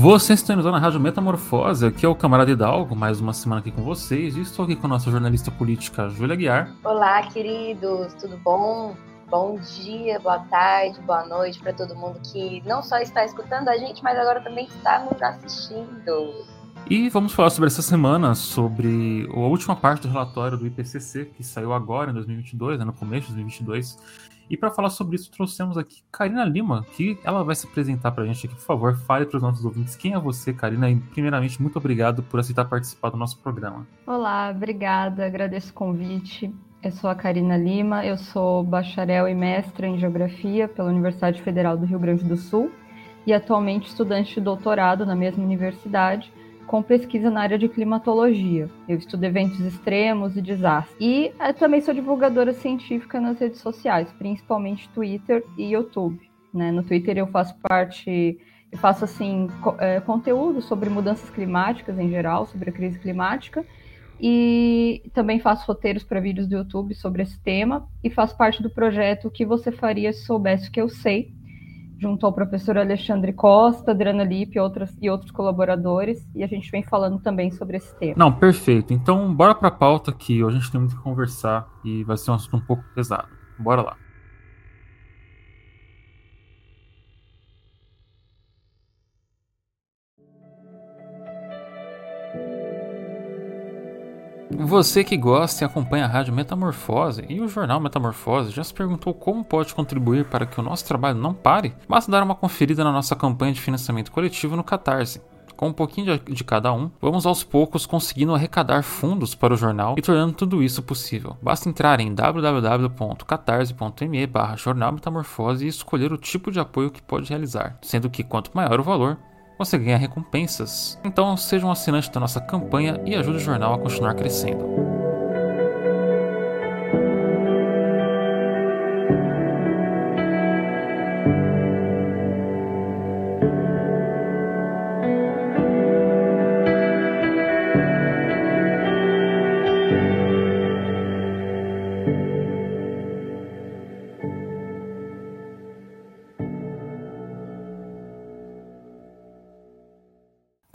Você sintonizou na Rádio Metamorfose, aqui é o Camarada Hidalgo, mais uma semana aqui com vocês, e estou aqui com a nossa jornalista política, Júlia Guiar. Olá, queridos, tudo bom? Bom dia, boa tarde, boa noite para todo mundo que não só está escutando a gente, mas agora também está nos assistindo. E vamos falar sobre essa semana, sobre a última parte do relatório do IPCC, que saiu agora em 2022, né, no começo de 2022. E para falar sobre isso, trouxemos aqui Karina Lima, que ela vai se apresentar para a gente aqui. Por favor, fale para os nossos ouvintes quem é você, Karina. E, primeiramente, muito obrigado por aceitar participar do nosso programa. Olá, obrigada, agradeço o convite. Eu sou a Karina Lima, eu sou bacharel e mestra em Geografia pela Universidade Federal do Rio Grande do Sul e atualmente estudante de doutorado na mesma universidade com pesquisa na área de climatologia. Eu estudo eventos extremos e desastres. E eh, também sou divulgadora científica nas redes sociais, principalmente Twitter e YouTube. Né? No Twitter eu faço parte, eu faço assim é, conteúdo sobre mudanças climáticas em geral, sobre a crise climática e também faço roteiros para vídeos do YouTube sobre esse tema e faço parte do projeto que você faria se soubesse o que eu sei, junto ao professor Alexandre Costa, Adriana Lippe e, outras, e outros colaboradores, e a gente vem falando também sobre esse tema. Não, perfeito. Então, bora para a pauta que hoje a gente tem muito que conversar e vai ser um assunto um pouco pesado. Bora lá. Você que gosta e acompanha a Rádio Metamorfose e o jornal Metamorfose já se perguntou como pode contribuir para que o nosso trabalho não pare? Basta dar uma conferida na nossa campanha de financiamento coletivo no Catarse. Com um pouquinho de, cada um, vamos aos poucos conseguindo arrecadar fundos para o jornal e tornando tudo isso possível. Basta entrar em www.catarse.me barra jornal metamorfose e escolher o tipo de apoio que pode realizar, sendo que quanto maior o valor, você ganha recompensas. Então seja um assinante da nossa campanha e ajude o jornal a continuar crescendo.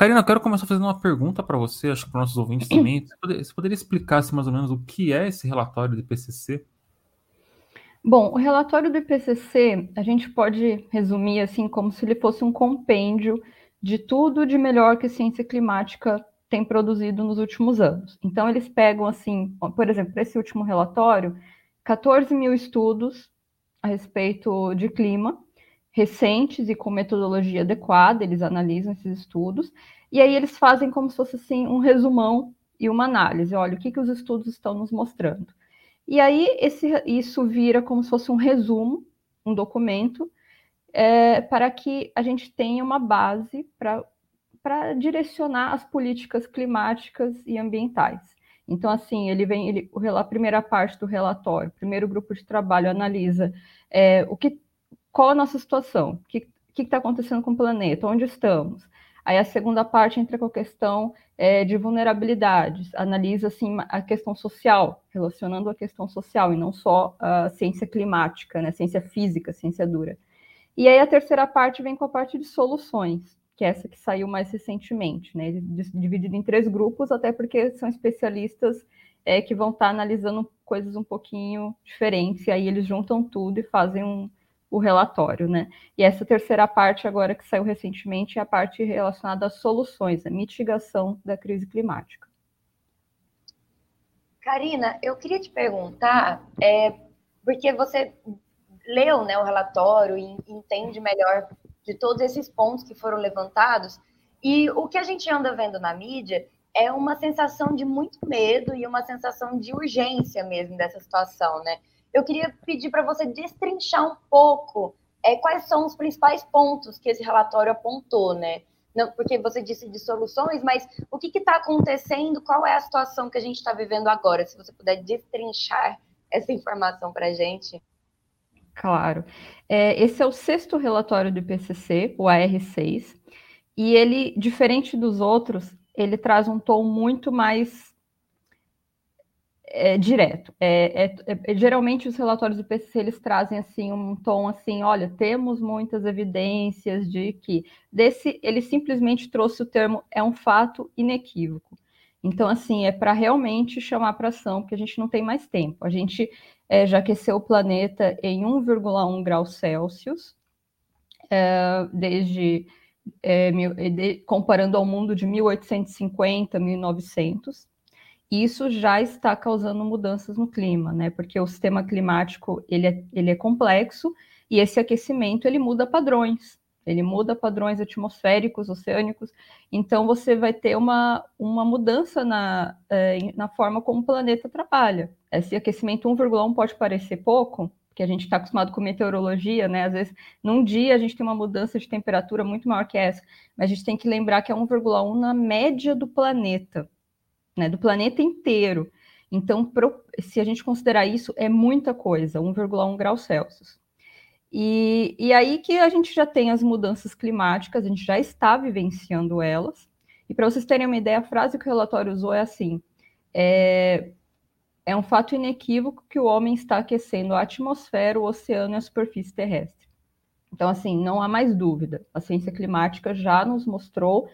Karina, eu quero começar fazendo uma pergunta para você, acho que para nossos ouvintes também. Você poderia, você poderia explicar assim, mais ou menos o que é esse relatório do IPCC? Bom, o relatório do IPCC a gente pode resumir assim como se ele fosse um compêndio de tudo de melhor que a ciência climática tem produzido nos últimos anos. Então eles pegam assim, por exemplo, esse último relatório, 14 mil estudos a respeito de clima recentes e com metodologia adequada, eles analisam esses estudos, e aí eles fazem como se fosse assim um resumão e uma análise. Olha, o que, que os estudos estão nos mostrando. E aí esse, isso vira como se fosse um resumo, um documento, é, para que a gente tenha uma base para direcionar as políticas climáticas e ambientais. Então, assim, ele vem, ele, a primeira parte do relatório, o primeiro grupo de trabalho analisa é, o que qual a nossa situação? O que está acontecendo com o planeta? Onde estamos? Aí a segunda parte entra com a questão é, de vulnerabilidades, analisa assim a questão social, relacionando a questão social e não só a ciência climática, né, ciência física, ciência dura. E aí a terceira parte vem com a parte de soluções, que é essa que saiu mais recentemente, né, dividido em três grupos, até porque são especialistas é, que vão estar tá analisando coisas um pouquinho diferentes, e aí eles juntam tudo e fazem um, o relatório, né? E essa terceira parte, agora que saiu recentemente, é a parte relacionada às soluções, a mitigação da crise climática. Karina, eu queria te perguntar, é, porque você leu né, o relatório e entende melhor de todos esses pontos que foram levantados, e o que a gente anda vendo na mídia é uma sensação de muito medo e uma sensação de urgência mesmo dessa situação, né? Eu queria pedir para você destrinchar um pouco é, quais são os principais pontos que esse relatório apontou, né? não, porque você disse de soluções, mas o que está acontecendo? Qual é a situação que a gente está vivendo agora? Se você puder destrinchar essa informação para a gente. Claro. É, esse é o sexto relatório do IPCC, o AR6, e ele, diferente dos outros, ele traz um tom muito mais é, direto. É, é, é, geralmente os relatórios do IPCC eles trazem assim um tom assim, olha, temos muitas evidências de que desse ele simplesmente trouxe o termo é um fato inequívoco. Então assim é para realmente chamar para ação, porque a gente não tem mais tempo. A gente é, já aqueceu o planeta em 1,1 graus Celsius é, desde é, de, comparando ao mundo de 1850, 1900 isso já está causando mudanças no clima, né? Porque o sistema climático ele é, ele é complexo e esse aquecimento ele muda padrões, ele muda padrões atmosféricos, oceânicos. Então você vai ter uma, uma mudança na, é, na forma como o planeta trabalha. Esse aquecimento 1,1 pode parecer pouco, porque a gente está acostumado com meteorologia, né? Às vezes, num dia a gente tem uma mudança de temperatura muito maior que essa, mas a gente tem que lembrar que é 1,1 na média do planeta né, do planeta inteiro. Então, pro, se a gente considerar isso, é muita coisa, 1,1 graus Celsius. E, e aí que a gente já tem as mudanças climáticas, a gente já está vivenciando elas. E para vocês terem uma ideia, a frase que o relatório usou é assim: é, é um fato inequívoco que o homem está aquecendo a atmosfera, o oceano e a superfície terrestre. Então, assim, não há mais dúvida. A ciência climática já nos mostrou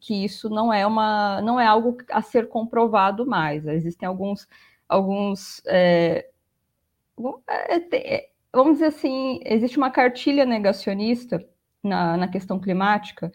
que isso não é uma não é algo a ser comprovado mais. Existem alguns alguns é, é, é, vamos dizer assim, existe uma cartilha negacionista na, na questão climática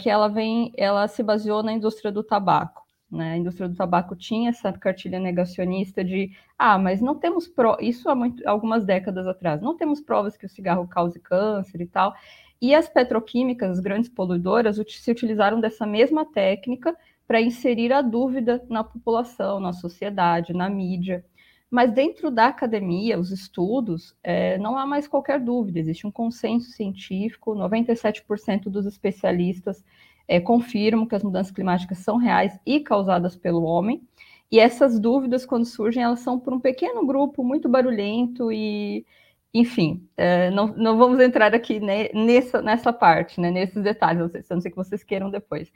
que ela vem, ela se baseou na indústria do tabaco. Né? A indústria do tabaco tinha essa cartilha negacionista de ah, mas não temos pro... isso há muito, algumas décadas atrás, não temos provas que o cigarro cause câncer e tal. E as petroquímicas, as grandes poluidoras, se utilizaram dessa mesma técnica para inserir a dúvida na população, na sociedade, na mídia. Mas dentro da academia, os estudos, é, não há mais qualquer dúvida, existe um consenso científico, 97% dos especialistas é, confirmam que as mudanças climáticas são reais e causadas pelo homem. E essas dúvidas, quando surgem, elas são por um pequeno grupo muito barulhento e, enfim, é, não, não, vamos entrar aqui né, nessa, nessa parte, né, nesses detalhes, a não ser que vocês queiram depois.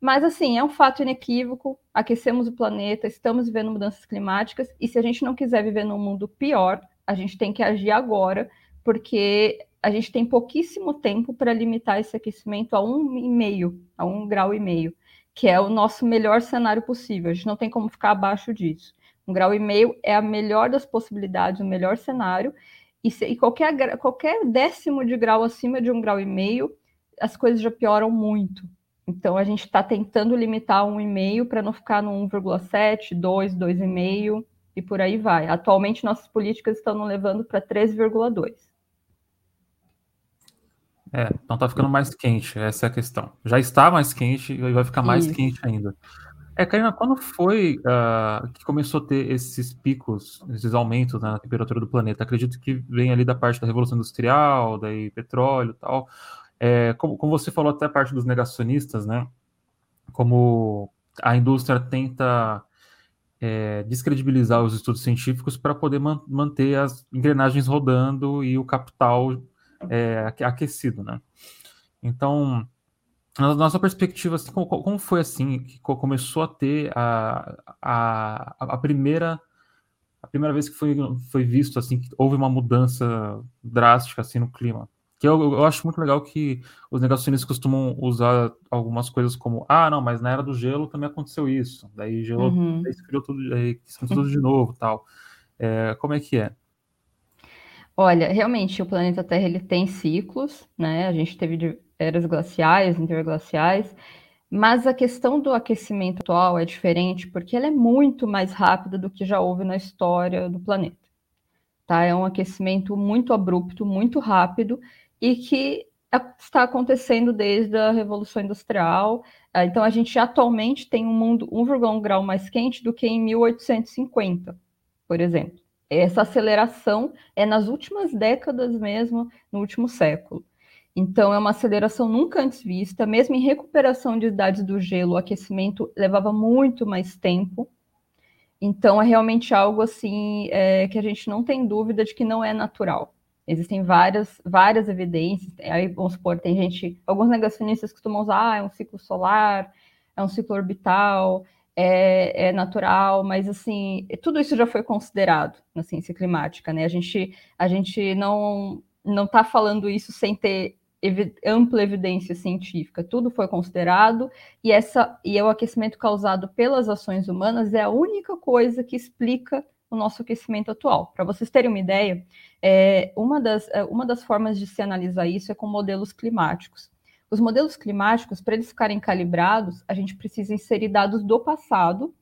Mas, assim, é um fato inequívoco, aquecemos o planeta, estamos vivendo mudanças climáticas, e se a gente não quiser viver num mundo pior, a gente tem que agir agora, porque a gente tem pouquíssimo tempo para limitar esse aquecimento a um e meio, a um grau e meio, que é o nosso melhor cenário possível. A gente não tem como ficar abaixo disso. Um grau e meio é a melhor das possibilidades, o melhor cenário, e, se, e qualquer, qualquer décimo de grau acima de um grau e meio, as coisas já pioram muito. Então, a gente está tentando limitar um e meio para não ficar no 1,7, 2, 2,5 e por aí vai. Atualmente, nossas políticas estão nos levando para 3,2. É, então tá ficando mais quente, essa é a questão. Já está mais quente e vai ficar mais Isso. quente ainda. É, Karina, quando foi uh, que começou a ter esses picos, esses aumentos né, na temperatura do planeta? Acredito que vem ali da parte da Revolução Industrial, daí petróleo e tal. É, como, como, você falou até a parte dos negacionistas, né? Como a indústria tenta é, descredibilizar os estudos científicos para poder man manter as engrenagens rodando e o capital é, aquecido, né? Então, na nossa perspectiva, assim, como, como, foi assim que começou a ter a, a, a primeira a primeira vez que foi, foi visto assim que houve uma mudança drástica assim no clima? Que eu, eu acho muito legal que os negacionistas costumam usar algumas coisas como ah, não, mas na era do gelo também aconteceu isso. Daí gelo uhum. daí esfriou tudo, daí esquentou tudo de novo, tal. É, como é que é? Olha, realmente o planeta Terra ele tem ciclos, né? A gente teve eras glaciais, interglaciais, mas a questão do aquecimento atual é diferente porque ela é muito mais rápida do que já houve na história do planeta. Tá? É um aquecimento muito abrupto, muito rápido e que está acontecendo desde a Revolução Industrial. Ah, então, a gente atualmente tem um mundo 1,1 grau mais quente do que em 1850, por exemplo. Essa aceleração é nas últimas décadas mesmo, no último século. Então, é uma aceleração nunca antes vista. Mesmo em recuperação de idades do gelo, o aquecimento levava muito mais tempo. Então, é realmente algo assim é, que a gente não tem dúvida de que não é natural. Existem várias, várias evidências. Aí, vamos supor, tem gente, alguns negacionistas costumam usar, ah, é um ciclo solar, é um ciclo orbital, é, é, natural, mas assim, tudo isso já foi considerado na ciência climática, né? A gente, a gente não não está falando isso sem ter evi ampla evidência científica. Tudo foi considerado e essa e o aquecimento causado pelas ações humanas é a única coisa que explica o nosso aquecimento atual. Para vocês terem uma ideia, é, uma, das, é, uma das formas de se analisar isso é com modelos climáticos. Os modelos climáticos, para eles ficarem calibrados, a gente precisa inserir dados do passado,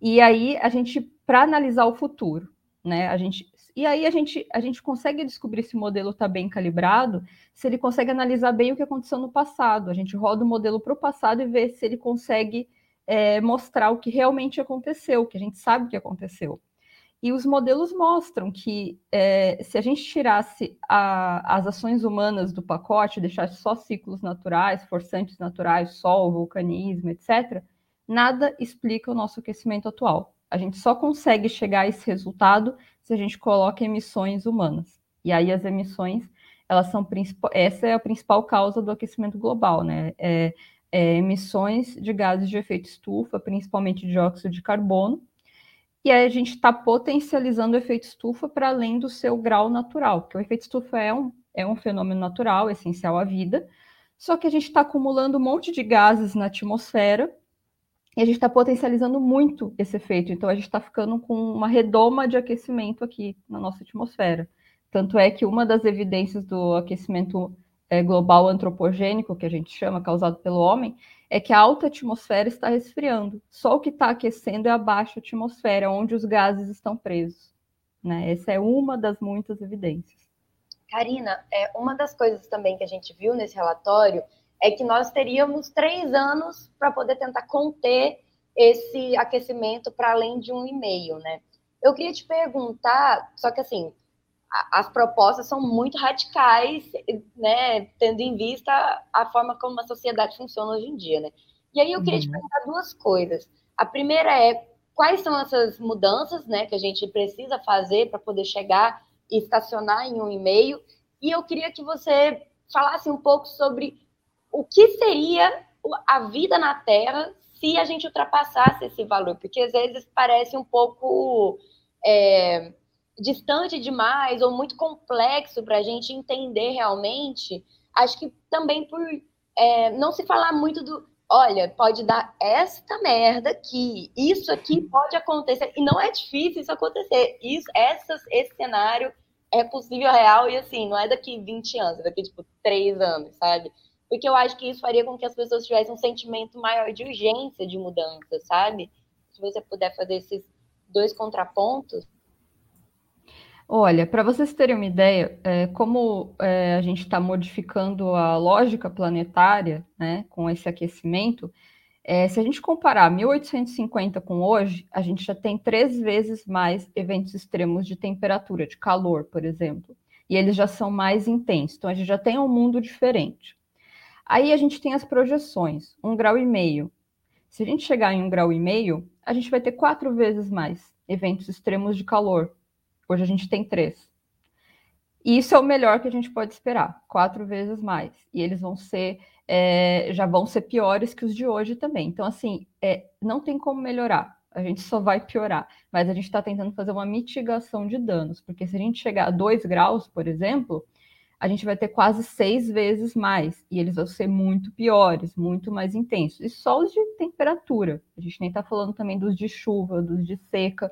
e aí a gente, para analisar o futuro, né? A gente, e aí a gente, a gente consegue descobrir se o modelo está bem calibrado, se ele consegue analisar bem o que aconteceu no passado. A gente roda o modelo para o passado e vê se ele consegue é, mostrar o que realmente aconteceu, que a gente sabe o que aconteceu. E os modelos mostram que é, se a gente tirasse a, as ações humanas do pacote, deixasse só ciclos naturais, forçantes naturais, sol, vulcanismo, etc., nada explica o nosso aquecimento atual. A gente só consegue chegar a esse resultado se a gente coloca emissões humanas. E aí as emissões, elas são essa é a principal causa do aquecimento global, né? É, é, emissões de gases de efeito estufa, principalmente dióxido de carbono, e aí a gente está potencializando o efeito estufa para além do seu grau natural, porque o efeito estufa é um, é um fenômeno natural, essencial à vida, só que a gente está acumulando um monte de gases na atmosfera e a gente está potencializando muito esse efeito. Então a gente está ficando com uma redoma de aquecimento aqui na nossa atmosfera. Tanto é que uma das evidências do aquecimento é, global antropogênico, que a gente chama, causado pelo homem, é que a alta atmosfera está resfriando. Só o que está aquecendo é a baixa atmosfera, onde os gases estão presos. Né? Essa é uma das muitas evidências. Karina, é, uma das coisas também que a gente viu nesse relatório é que nós teríamos três anos para poder tentar conter esse aquecimento para além de um e meio, né? Eu queria te perguntar, só que assim, as propostas são muito radicais, né, tendo em vista a forma como a sociedade funciona hoje em dia, né? E aí eu queria uhum. te perguntar duas coisas. A primeira é quais são essas mudanças, né, que a gente precisa fazer para poder chegar e estacionar em um e-mail? E eu queria que você falasse um pouco sobre o que seria a vida na Terra se a gente ultrapassasse esse valor, porque às vezes parece um pouco é, distante demais ou muito complexo para a gente entender realmente. Acho que também por é, não se falar muito do. Olha, pode dar esta merda aqui, isso aqui pode acontecer, e não é difícil isso acontecer. Isso, essas, esse cenário é possível, real, e assim, não é daqui 20 anos, é daqui, tipo, 3 anos, sabe? Porque eu acho que isso faria com que as pessoas tivessem um sentimento maior de urgência de mudança, sabe? Se você puder fazer esses dois contrapontos. Olha, para vocês terem uma ideia, é, como é, a gente está modificando a lógica planetária né, com esse aquecimento, é, se a gente comparar 1850 com hoje, a gente já tem três vezes mais eventos extremos de temperatura, de calor, por exemplo, e eles já são mais intensos. Então a gente já tem um mundo diferente. Aí a gente tem as projeções, um grau e meio. Se a gente chegar em um grau e meio, a gente vai ter quatro vezes mais eventos extremos de calor, Hoje a gente tem três. E isso é o melhor que a gente pode esperar, quatro vezes mais. E eles vão ser, é, já vão ser piores que os de hoje também. Então, assim, é, não tem como melhorar. A gente só vai piorar. Mas a gente está tentando fazer uma mitigação de danos, porque se a gente chegar a dois graus, por exemplo, a gente vai ter quase seis vezes mais. E eles vão ser muito piores, muito mais intensos. E só os de temperatura. A gente nem está falando também dos de chuva, dos de seca.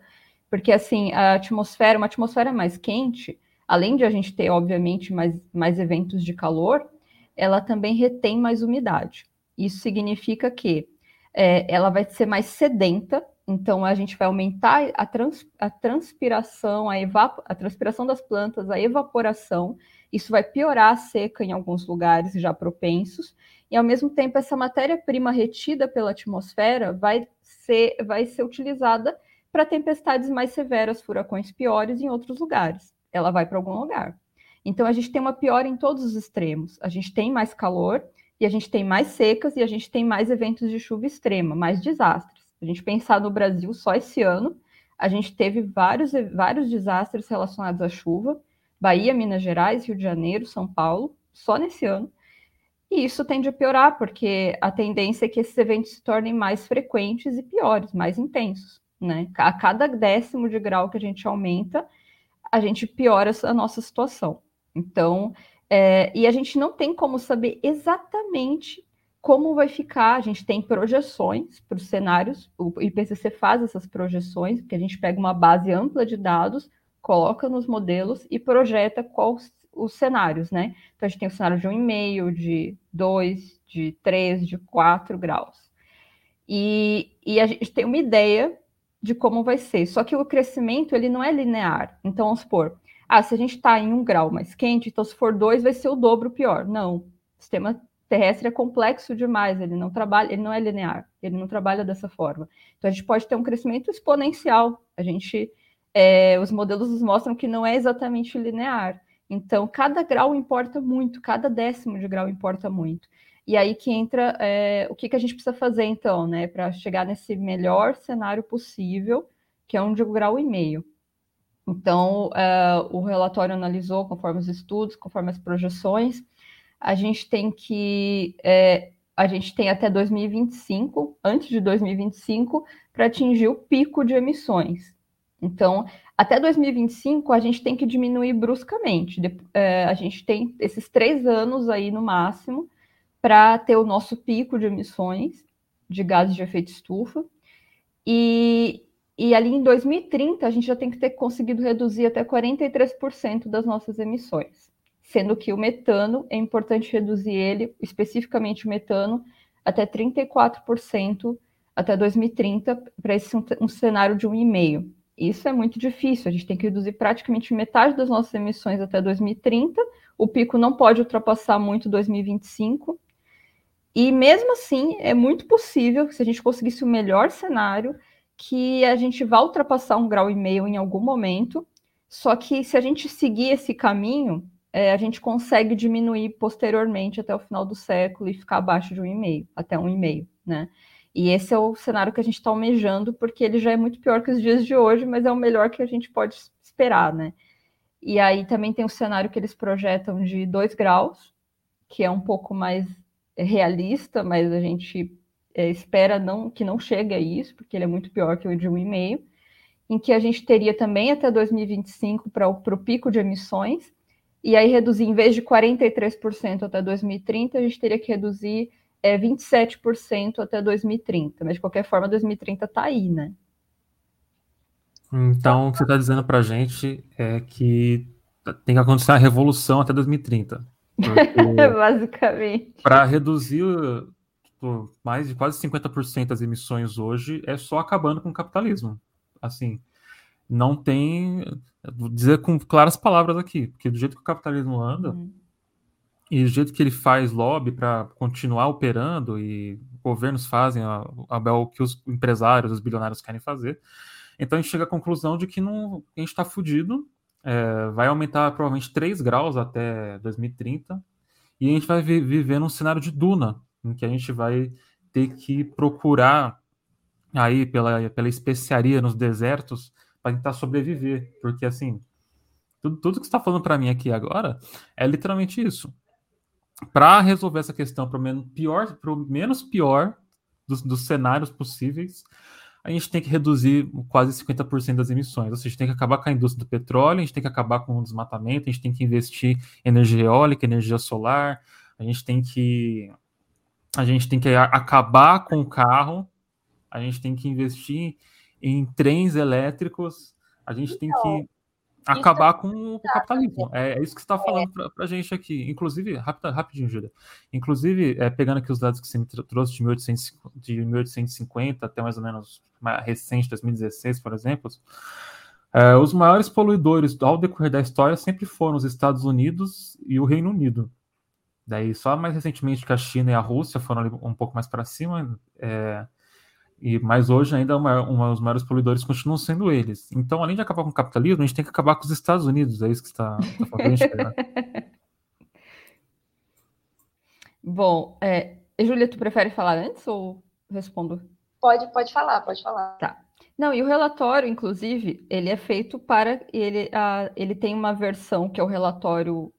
Porque, assim, a atmosfera, uma atmosfera mais quente, além de a gente ter, obviamente, mais, mais eventos de calor, ela também retém mais umidade. Isso significa que é, ela vai ser mais sedenta, então a gente vai aumentar a, trans, a transpiração, a, evap a transpiração das plantas, a evaporação. Isso vai piorar a seca em alguns lugares já propensos, e ao mesmo tempo essa matéria-prima retida pela atmosfera vai ser, vai ser utilizada para tempestades mais severas, furacões piores em outros lugares. Ela vai para algum lugar. Então a gente tem uma piora em todos os extremos. A gente tem mais calor e a gente tem mais secas e a gente tem mais eventos de chuva extrema, mais desastres. A gente pensar no Brasil só esse ano, a gente teve vários, vários desastres relacionados à chuva. Bahia, Minas Gerais, Rio de Janeiro, São Paulo, só nesse ano. E isso tende a piorar, porque a tendência é que esses eventos se tornem mais frequentes e piores, mais intensos. Né? A cada décimo de grau que a gente aumenta, a gente piora a nossa situação. Então, é, e a gente não tem como saber exatamente como vai ficar. A gente tem projeções para os cenários, o IPCC faz essas projeções, que a gente pega uma base ampla de dados, coloca nos modelos e projeta quais os cenários, né? Então a gente tem o cenário de 1,5, de 2, de 3, de 4 graus. E, e a gente tem uma ideia de como vai ser. Só que o crescimento ele não é linear. Então, vamos supor, ah, se a gente está em um grau mais quente, então se for dois, vai ser o dobro pior. Não. O sistema terrestre é complexo demais, ele não trabalha, ele não é linear, ele não trabalha dessa forma. Então a gente pode ter um crescimento exponencial. A gente, é, os modelos nos mostram que não é exatamente linear. Então, cada grau importa muito, cada décimo de grau importa muito. E aí que entra é, o que, que a gente precisa fazer, então, né, para chegar nesse melhor cenário possível, que é um de grau e meio. Então, é, o relatório analisou conforme os estudos, conforme as projeções, a gente tem que. É, a gente tem até 2025, antes de 2025, para atingir o pico de emissões. Então, até 2025, a gente tem que diminuir bruscamente. É, a gente tem esses três anos aí no máximo para ter o nosso pico de emissões de gases de efeito estufa. E, e ali em 2030, a gente já tem que ter conseguido reduzir até 43% das nossas emissões. Sendo que o metano, é importante reduzir ele, especificamente o metano, até 34% até 2030, para esse um, um cenário de 1,5%. Isso é muito difícil, a gente tem que reduzir praticamente metade das nossas emissões até 2030, o pico não pode ultrapassar muito 2025, e mesmo assim é muito possível, se a gente conseguisse o melhor cenário, que a gente vá ultrapassar um grau e meio em algum momento, só que se a gente seguir esse caminho, é, a gente consegue diminuir posteriormente até o final do século e ficar abaixo de um e meio, até um e meio, né? E esse é o cenário que a gente está almejando, porque ele já é muito pior que os dias de hoje, mas é o melhor que a gente pode esperar, né? E aí também tem o cenário que eles projetam de 2 graus, que é um pouco mais realista, mas a gente é, espera não que não chegue a isso, porque ele é muito pior que o de 1,5, em que a gente teria também até 2025 para o pico de emissões, e aí reduzir, em vez de 43% até 2030, a gente teria que reduzir é 27% até 2030, mas de qualquer forma, 2030 está aí, né? Então, o que você está dizendo para a gente é que tem que acontecer a revolução até 2030. Basicamente. Para reduzir tipo, mais de quase 50% das emissões hoje, é só acabando com o capitalismo. Assim, não tem. Vou dizer com claras palavras aqui, porque do jeito que o capitalismo anda. Uhum e do jeito que ele faz lobby para continuar operando e governos fazem a, a, o que os empresários, os bilionários querem fazer, então a gente chega à conclusão de que não, a gente está fudido, é, vai aumentar provavelmente 3 graus até 2030, e a gente vai vi, viver num cenário de duna, em que a gente vai ter que procurar aí pela, pela especiaria nos desertos para tentar sobreviver, porque assim, tudo, tudo que está falando para mim aqui agora é literalmente isso para resolver essa questão para o menos pior, pro menos pior dos, dos, cenários possíveis, a gente tem que reduzir quase 50% das emissões. Ou seja, a gente tem que acabar com a indústria do petróleo, a gente tem que acabar com o desmatamento, a gente tem que investir em energia eólica, energia solar, a gente tem que a gente tem que acabar com o carro, a gente tem que investir em trens elétricos, a gente tem que então, acabar isso, com o capitalismo. É, é, isso que você está falando é. para a gente aqui. Inclusive, rapid, rapidinho, Júlia. Inclusive, é, pegando aqui os dados que você me trouxe de, 1800, de 1850 até mais ou menos mais recente, 2016, por exemplo, é, os maiores poluidores ao decorrer da história sempre foram os Estados Unidos e o Reino Unido. Daí, só mais recentemente que a China e a Rússia foram um pouco mais para cima. É, E, mas hoje ainda uma, uma, os maiores poluidores continuam sendo eles. Então, além de acabar com o capitalismo, a gente tem que acabar com os Estados Unidos. É isso que está, está falando. Bom, é, Júlia, tu prefere falar antes ou respondo? Pode, pode falar, pode falar. Tá. Não, e o relatório, inclusive, ele é feito para ele, a, ele tem uma versão que é o relatório,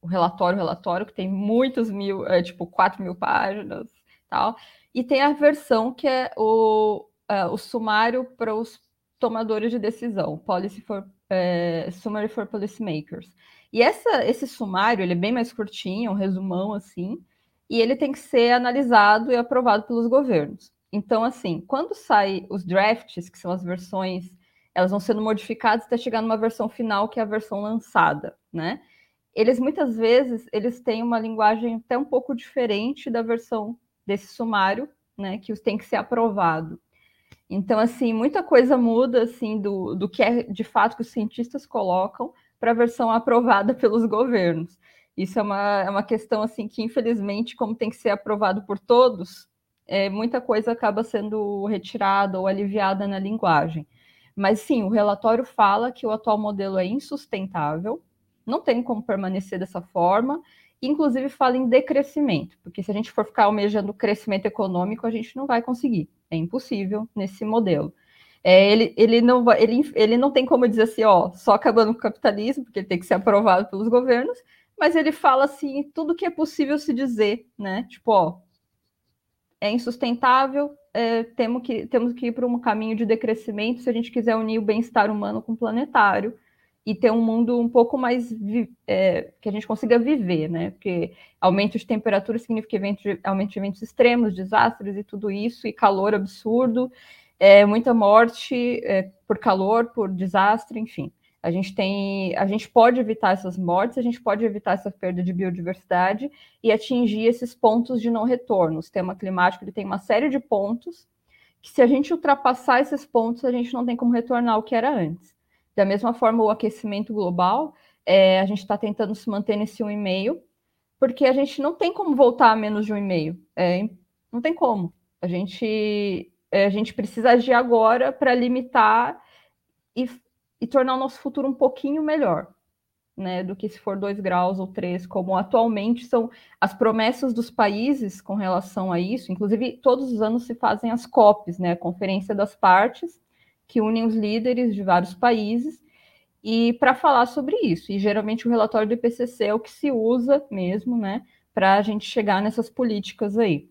o relatório, relatório, que tem muitos mil, é, tipo, 4 mil páginas tal. E tem a versão que é o, é, o sumário para os tomadores de decisão, Policy for, é, Summary for Policymakers. E essa, esse sumário, ele é bem mais curtinho, um resumão assim, e ele tem que ser analisado e aprovado pelos governos. Então, assim, quando sai os drafts, que são as versões, elas vão sendo modificadas até chegar numa versão final, que é a versão lançada, né? Eles muitas vezes eles têm uma linguagem até um pouco diferente da versão desse sumário, né? Que tem que ser aprovado. Então, assim, muita coisa muda assim do, do que é de fato que os cientistas colocam para a versão aprovada pelos governos. Isso é uma, é uma questão assim que, infelizmente, como tem que ser aprovado por todos, é, muita coisa acaba sendo retirada ou aliviada na linguagem. Mas sim, o relatório fala que o atual modelo é insustentável, não tem como permanecer dessa forma, inclusive fala em decrescimento, porque se a gente for ficar almejando crescimento econômico, a gente não vai conseguir, é impossível nesse modelo. É, ele, ele, não, ele, ele não tem como dizer assim, ó, só acabando com o capitalismo, porque ele tem que ser aprovado pelos governos, mas ele fala assim, tudo que é possível se dizer, né? Tipo, ó, é insustentável, é, temos, que, temos que ir para um caminho de decrescimento se a gente quiser unir o bem-estar humano com o planetário e ter um mundo um pouco mais é, que a gente consiga viver, né? Porque aumento de temperatura significa evento de, aumento de eventos extremos, desastres e tudo isso, e calor absurdo, é, muita morte é, por calor, por desastre, enfim. A gente tem, a gente pode evitar essas mortes, a gente pode evitar essa perda de biodiversidade e atingir esses pontos de não retorno. O sistema climático ele tem uma série de pontos que, se a gente ultrapassar esses pontos, a gente não tem como retornar ao que era antes. Da mesma forma, o aquecimento global, é, a gente está tentando se manter nesse 1,5, porque a gente não tem como voltar a menos de 1,5. É, não tem como. A gente, é, a gente precisa agir agora para limitar e e tornar o nosso futuro um pouquinho melhor, né, do que se for dois graus ou três, como atualmente são as promessas dos países com relação a isso. Inclusive, todos os anos se fazem as COPs, né, a Conferência das Partes, que unem os líderes de vários países e para falar sobre isso. E geralmente o relatório do IPCC é o que se usa mesmo, né, para a gente chegar nessas políticas aí.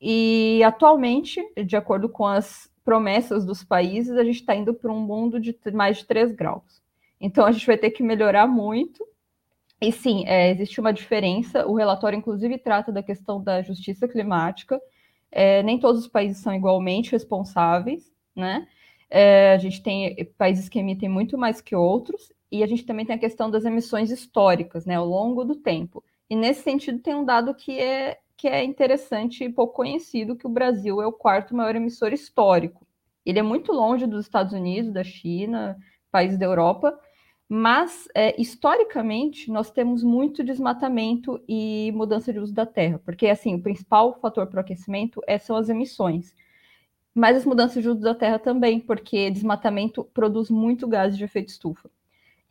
E atualmente, de acordo com as promessas dos países, a gente está indo para um mundo de mais de 3 graus. Então, a gente vai ter que melhorar muito. E sim, é, existe uma diferença. O relatório, inclusive, trata da questão da justiça climática. É, nem todos os países são igualmente responsáveis, né? É, a gente tem países que emitem muito mais que outros, e a gente também tem a questão das emissões históricas, né, ao longo do tempo. E nesse sentido, tem um dado que é que é interessante e pouco conhecido, que o Brasil é o quarto maior emissor histórico. Ele é muito longe dos Estados Unidos, da China, países da Europa, mas é, historicamente nós temos muito desmatamento e mudança de uso da terra, porque assim o principal fator para o aquecimento é, são as emissões, mas as mudanças de uso da terra também, porque desmatamento produz muito gás de efeito estufa.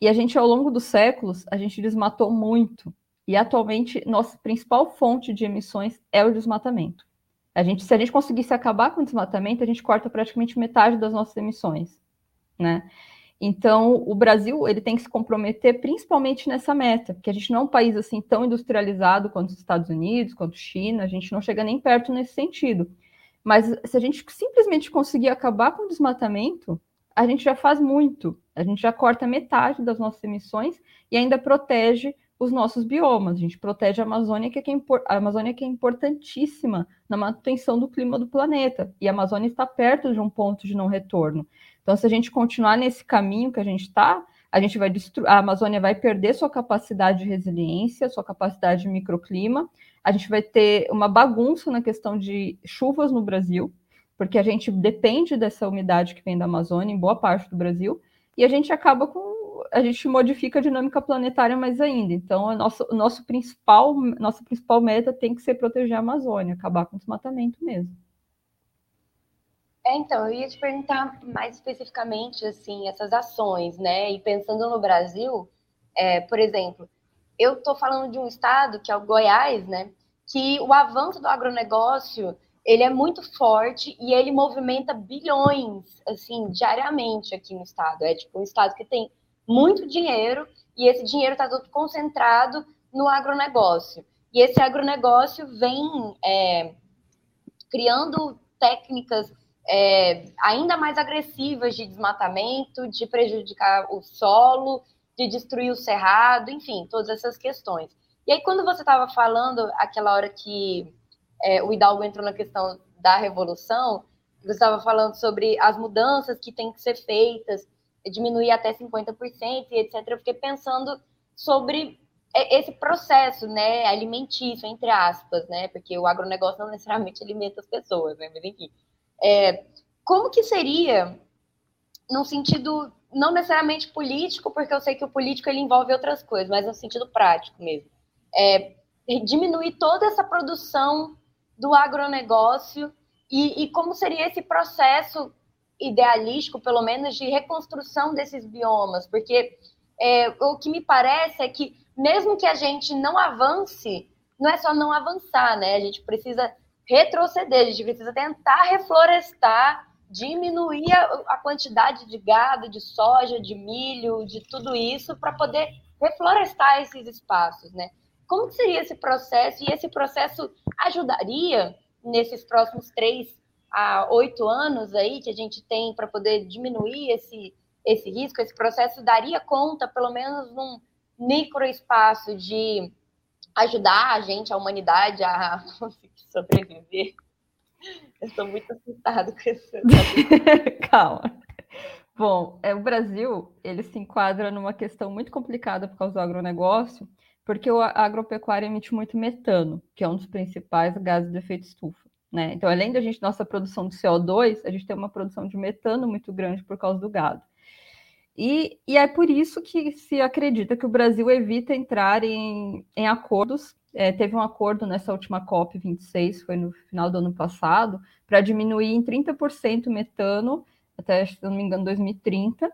E a gente ao longo dos séculos a gente desmatou muito e atualmente, nossa principal fonte de emissões é o desmatamento. A gente, se a gente conseguisse acabar com o desmatamento, a gente corta praticamente metade das nossas emissões, né? Então, o Brasil ele tem que se comprometer principalmente nessa meta, porque a gente não é um país assim tão industrializado quanto os Estados Unidos, quanto China, a gente não chega nem perto nesse sentido. Mas se a gente simplesmente conseguir acabar com o desmatamento, a gente já faz muito. A gente já corta metade das nossas emissões e ainda protege os nossos biomas. A gente protege a Amazônia, que é, é a Amazônia que é importantíssima na manutenção do clima do planeta. E a Amazônia está perto de um ponto de não retorno. Então, se a gente continuar nesse caminho que a gente está, a gente vai a Amazônia vai perder sua capacidade de resiliência, sua capacidade de microclima. A gente vai ter uma bagunça na questão de chuvas no Brasil, porque a gente depende dessa umidade que vem da Amazônia em boa parte do Brasil, e a gente acaba com a gente modifica a dinâmica planetária mais ainda. Então, a nosso principal, nossa principal meta tem que ser proteger a Amazônia, acabar com o desmatamento mesmo. É, então, eu ia te perguntar mais especificamente, assim, essas ações, né? E pensando no Brasil, é, por exemplo, eu estou falando de um estado, que é o Goiás, né? Que o avanço do agronegócio, ele é muito forte e ele movimenta bilhões, assim, diariamente aqui no estado. É tipo um estado que tem muito dinheiro e esse dinheiro está todo concentrado no agronegócio. E esse agronegócio vem é, criando técnicas é, ainda mais agressivas de desmatamento, de prejudicar o solo, de destruir o cerrado, enfim, todas essas questões. E aí, quando você estava falando, aquela hora que é, o Hidalgo entrou na questão da revolução, você estava falando sobre as mudanças que têm que ser feitas, diminuir até 50% e etc. Eu fiquei pensando sobre esse processo, né, alimentício, entre aspas, né, porque o agronegócio não necessariamente alimenta as pessoas, né, mas enfim. É, como que seria, num sentido não necessariamente político, porque eu sei que o político ele envolve outras coisas, mas no sentido prático mesmo, é, diminuir toda essa produção do agronegócio e, e como seria esse processo idealístico, pelo menos, de reconstrução desses biomas, porque é, o que me parece é que mesmo que a gente não avance, não é só não avançar, né? A gente precisa retroceder, a gente precisa tentar reflorestar, diminuir a, a quantidade de gado, de soja, de milho, de tudo isso, para poder reflorestar esses espaços, né? Como que seria esse processo? E esse processo ajudaria nesses próximos três a oito anos aí que a gente tem para poder diminuir esse, esse risco? Esse processo daria conta, pelo menos num microespaço, de ajudar a gente, a humanidade, a sobreviver. Eu estou muito assustada com isso. Calma. Bom, é, o Brasil ele se enquadra numa questão muito complicada por causa do agronegócio, porque a agropecuária emite muito metano, que é um dos principais gases de efeito estufa. Né? Então, além da gente nossa produção de CO2, a gente tem uma produção de metano muito grande por causa do gado. E, e é por isso que se acredita que o Brasil evita entrar em, em acordos. É, teve um acordo nessa última COP26, foi no final do ano passado, para diminuir em 30% o metano até, se não me engano, 2030.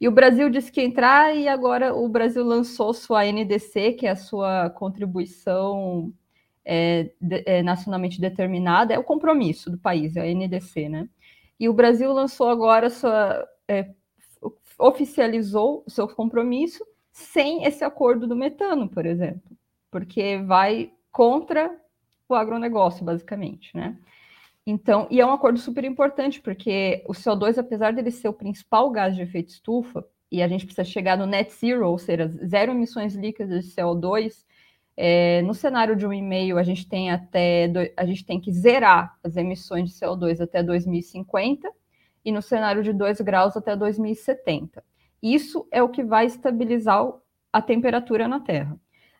E o Brasil disse que ia entrar, e agora o Brasil lançou sua NDC, que é a sua contribuição é, de, é, nacionalmente determinada, é o compromisso do país, é a NDC, né? E o Brasil lançou agora sua. É, oficializou o seu compromisso sem esse acordo do metano, por exemplo, porque vai contra o agronegócio, basicamente, né? Então, e é um acordo super importante, porque o CO2, apesar dele ser o principal gás de efeito estufa, e a gente precisa chegar no net zero, ou seja, zero emissões líquidas de CO2, é, no cenário de um e-mail, a gente tem até a gente tem que zerar as emissões de CO2 até 2050 e no cenário de 2 graus até 2070. Isso é o que vai estabilizar a temperatura na Terra.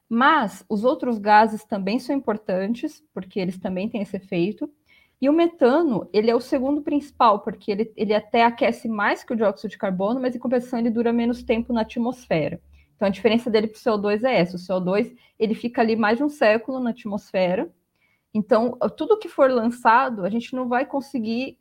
Mas os outros gases também são importantes, porque eles também têm esse efeito. E o metano, ele é o segundo principal, porque ele, ele até aquece mais que o dióxido de carbono, mas em compensação ele dura menos tempo na atmosfera. Então a diferença dele para o CO2 é essa. O CO2 ele fica ali mais de um século na atmosfera. Então tudo que for lançado a gente não vai conseguir.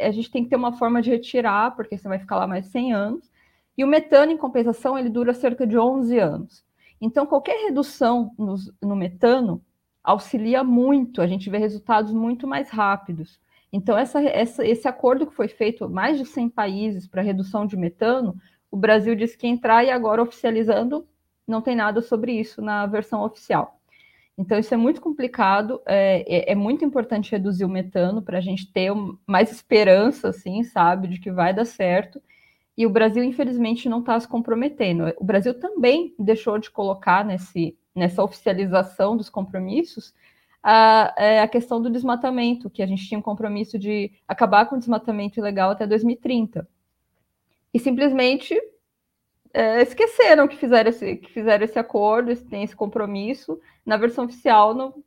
A gente tem que ter uma forma de retirar, porque você vai ficar lá mais de 100 anos. E o metano, em compensação, ele dura cerca de 11 anos. Então, qualquer redução no, no metano auxilia muito, a gente vê resultados muito mais rápidos. Então, essa, essa, esse acordo que foi feito, mais de 100 países para redução de metano, o Brasil disse que entrar e agora oficializando, não tem nada sobre isso na versão oficial. Então, isso é muito complicado, é, é, é muito importante reduzir o metano para a gente ter mais esperança, assim, sabe, de que vai dar certo. E o Brasil, infelizmente, não está se comprometendo. O Brasil também deixou de colocar nesse, nessa oficialização dos compromissos a, é, a questão do desmatamento, que a gente tinha um compromisso de acabar com o desmatamento ilegal até 2030 e simplesmente é, esqueceram que fizeram, esse, que fizeram esse acordo, tem esse compromisso. Na versão oficial não,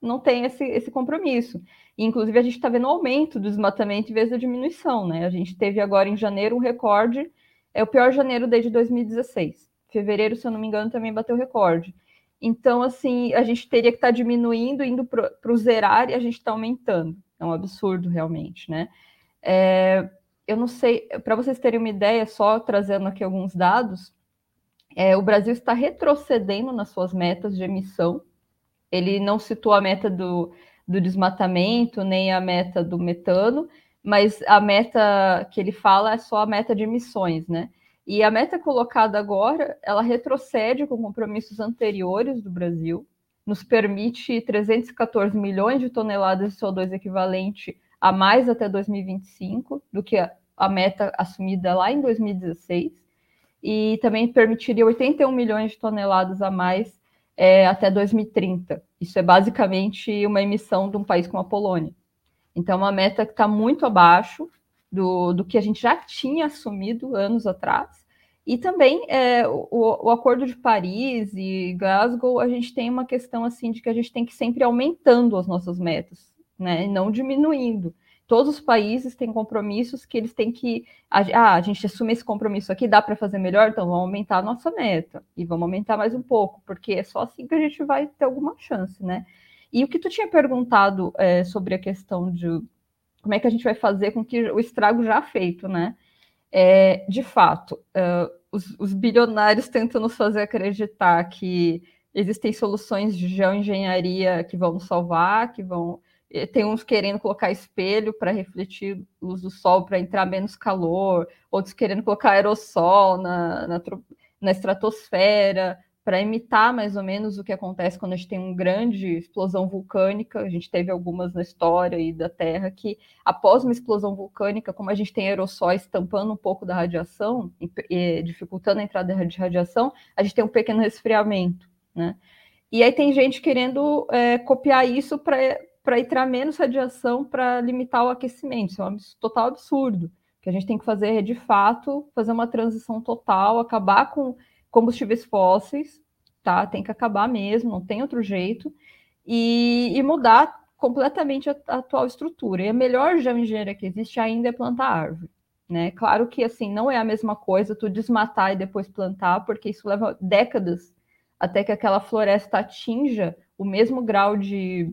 não tem esse, esse compromisso. E, inclusive, a gente está vendo um aumento do desmatamento em vez da diminuição. Né? A gente teve agora em janeiro um recorde, é o pior janeiro desde 2016. Fevereiro, se eu não me engano, também bateu recorde. Então, assim, a gente teria que estar tá diminuindo, indo para o zerar e a gente está aumentando. É um absurdo, realmente, né? É, eu não sei, para vocês terem uma ideia, só trazendo aqui alguns dados, é, o Brasil está retrocedendo nas suas metas de emissão. Ele não citou a meta do, do desmatamento, nem a meta do metano, mas a meta que ele fala é só a meta de emissões, né? E a meta colocada agora, ela retrocede com compromissos anteriores do Brasil, nos permite 314 milhões de toneladas de CO2 equivalente a mais até 2025 do que a, meta assumida lá em 2016, e também permitiria 81 milhões de toneladas a mais é, até 2030. Isso é basicamente uma emissão de um país como a Polônia. Então, é uma meta que está muito abaixo do, do que a gente já tinha assumido anos atrás. E também é, o, o, Acordo de Paris e Glasgow, a gente tem uma questão assim de que a gente tem que sempre aumentando as nossas metas, né? Não diminuindo. Todos os países têm compromissos que eles têm que. Ah, a gente assume esse compromisso aqui, dá para fazer melhor, então vamos aumentar a nossa meta. E vamos aumentar mais um pouco, porque é só assim que a gente vai ter alguma chance, né? E o que tu tinha perguntado é, sobre a questão de como é que a gente vai fazer com que o estrago já feito, né? É, de fato, uh, os, os, bilionários tentam nos fazer acreditar que existem soluções de geoengenharia que vão nos salvar, que vão tem uns querendo colocar espelho para refletir luz do sol para entrar menos calor, outros querendo colocar aerossol na, na, na estratosfera para imitar mais ou menos o que acontece quando a gente tem uma grande explosão vulcânica. A gente teve algumas na história aí da Terra que, após uma explosão vulcânica, como a gente tem aerossóis tampando um pouco da radiação, e, e, dificultando a entrada de radiação, a gente tem um pequeno resfriamento, né? E aí tem gente querendo é, copiar isso para para entrar menos radiação para limitar o aquecimento. Isso é um total absurdo. que a gente tem que fazer é, de fato, fazer uma transição total, acabar com combustíveis fósseis, tá? Tem que acabar mesmo, não tem outro jeito, e, e mudar completamente a, a, atual estrutura. E a melhor geoengenharia que existe ainda é plantar árvore. Né? Claro que assim não é a mesma coisa tu desmatar e depois plantar, porque isso leva décadas até que aquela floresta atinja o mesmo grau de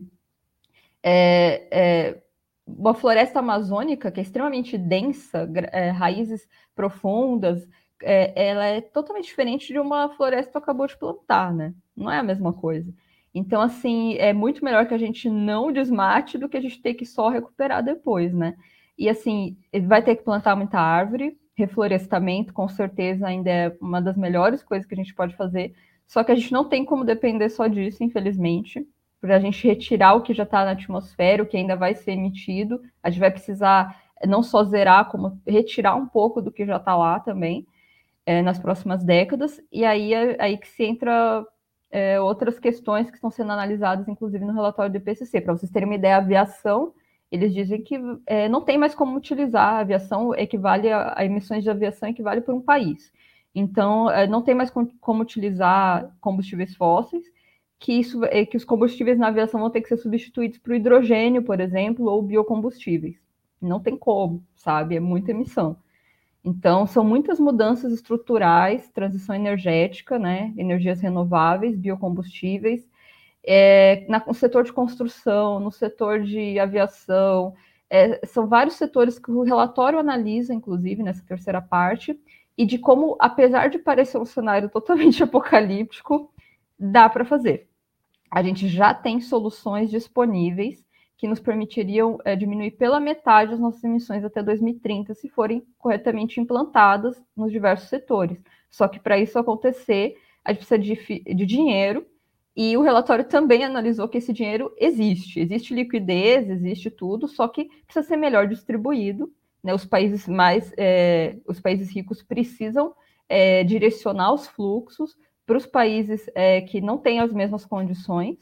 é, é, uma floresta amazônica que é extremamente densa, é, raízes profundas, é, ela é totalmente diferente de uma floresta que acabou de plantar, né? Não é a mesma coisa. Então, assim, é muito melhor que a gente não desmate do que a gente ter que só recuperar depois, né? E assim, vai ter que plantar muita árvore, reflorestamento, com certeza, ainda é uma das melhores coisas que a gente pode fazer. Só que a gente não tem como depender só disso, infelizmente para a gente retirar o que já está na atmosfera, o que ainda vai ser emitido. A gente vai precisar não só zerar, como retirar um pouco do que já está lá também é, nas próximas décadas. E aí é aí que se entra é, outras questões que estão sendo analisadas, inclusive no relatório do IPCC. Para vocês terem uma ideia, a aviação, eles dizem que é, não tem mais como utilizar a aviação, equivale a, a emissões de aviação equivale para um país. Então, é, não tem mais como utilizar combustíveis fósseis que, isso, é, que os combustíveis na aviação vão ter que ser substituídos por hidrogênio, por exemplo, ou biocombustíveis. Não tem como, sabe? É muita emissão. Então, são muitas mudanças estruturais, transição energética, né? energias renováveis, biocombustíveis, é, na, no setor de construção, no setor de aviação, é, são vários setores que o relatório analisa, inclusive, nessa terceira parte, e de como, apesar de parecer um cenário totalmente apocalíptico, dá para fazer a gente já tem soluções disponíveis que nos permitiriam é, diminuir pela metade as nossas emissões até 2030, se forem corretamente implantadas nos diversos setores. Só que para isso acontecer, a gente precisa de, de dinheiro, e o relatório também analisou que esse dinheiro existe. Existe liquidez, existe tudo, só que precisa ser melhor distribuído. Né? Os países mais, é, os países ricos precisam é, direcionar os fluxos para os países é, que não têm as mesmas condições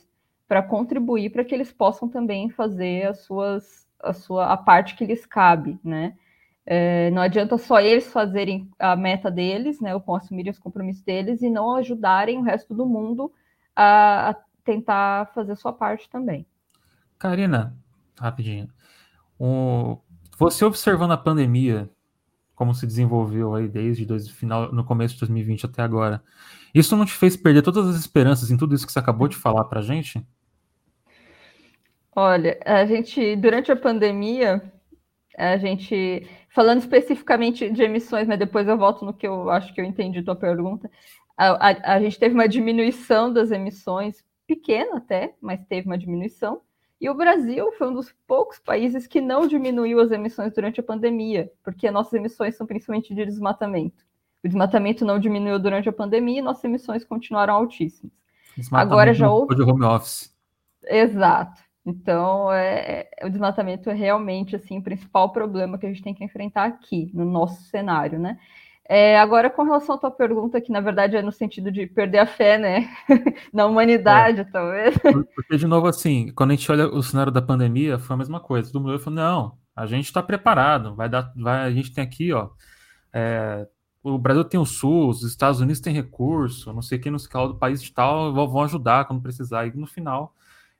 para contribuir para que eles possam também fazer as suas, a sua a parte que lhes cabe, né? É, não adianta só eles fazerem a meta deles, né, ou assumirem os compromissos deles e não ajudarem o resto do mundo a, a tentar fazer sua parte também. Karina, rapidinho. O, você observando a pandemia, como se desenvolveu aí desde dois, final, no começo de 2020 até agora, isso não te fez perder todas as esperanças em tudo isso que você acabou de falar para a gente? Olha, a gente, durante a pandemia, A gente, falando especificamente de emissões, mas depois eu volto no que eu acho que eu entendi tua pergunta. A, a, a gente teve uma diminuição das emissões, pequena até, mas teve uma diminuição. E o Brasil foi um dos poucos países que não diminuiu as emissões durante a pandemia, porque nossas emissões são principalmente de desmatamento. O desmatamento não diminuiu durante a pandemia e nossas emissões continuaram altíssimas. Agora já houve. De home office. Exato. Então, é, é, o desmatamento é realmente assim o principal problema que a gente tem que enfrentar aqui no nosso cenário, né? É, agora, com relação à tua pergunta, que na verdade é no sentido de perder a fé, né? Na humanidade, é. talvez. Porque, de novo, assim, quando a gente olha o cenário da pandemia, foi a mesma coisa. Todo mundo falou, não, a gente está preparado, vai dar, vai, a gente tem aqui, ó. É, o Brasil tem o SUS, os Estados Unidos tem recurso, não sei quem nos do país tal vão ajudar quando precisar. E no final,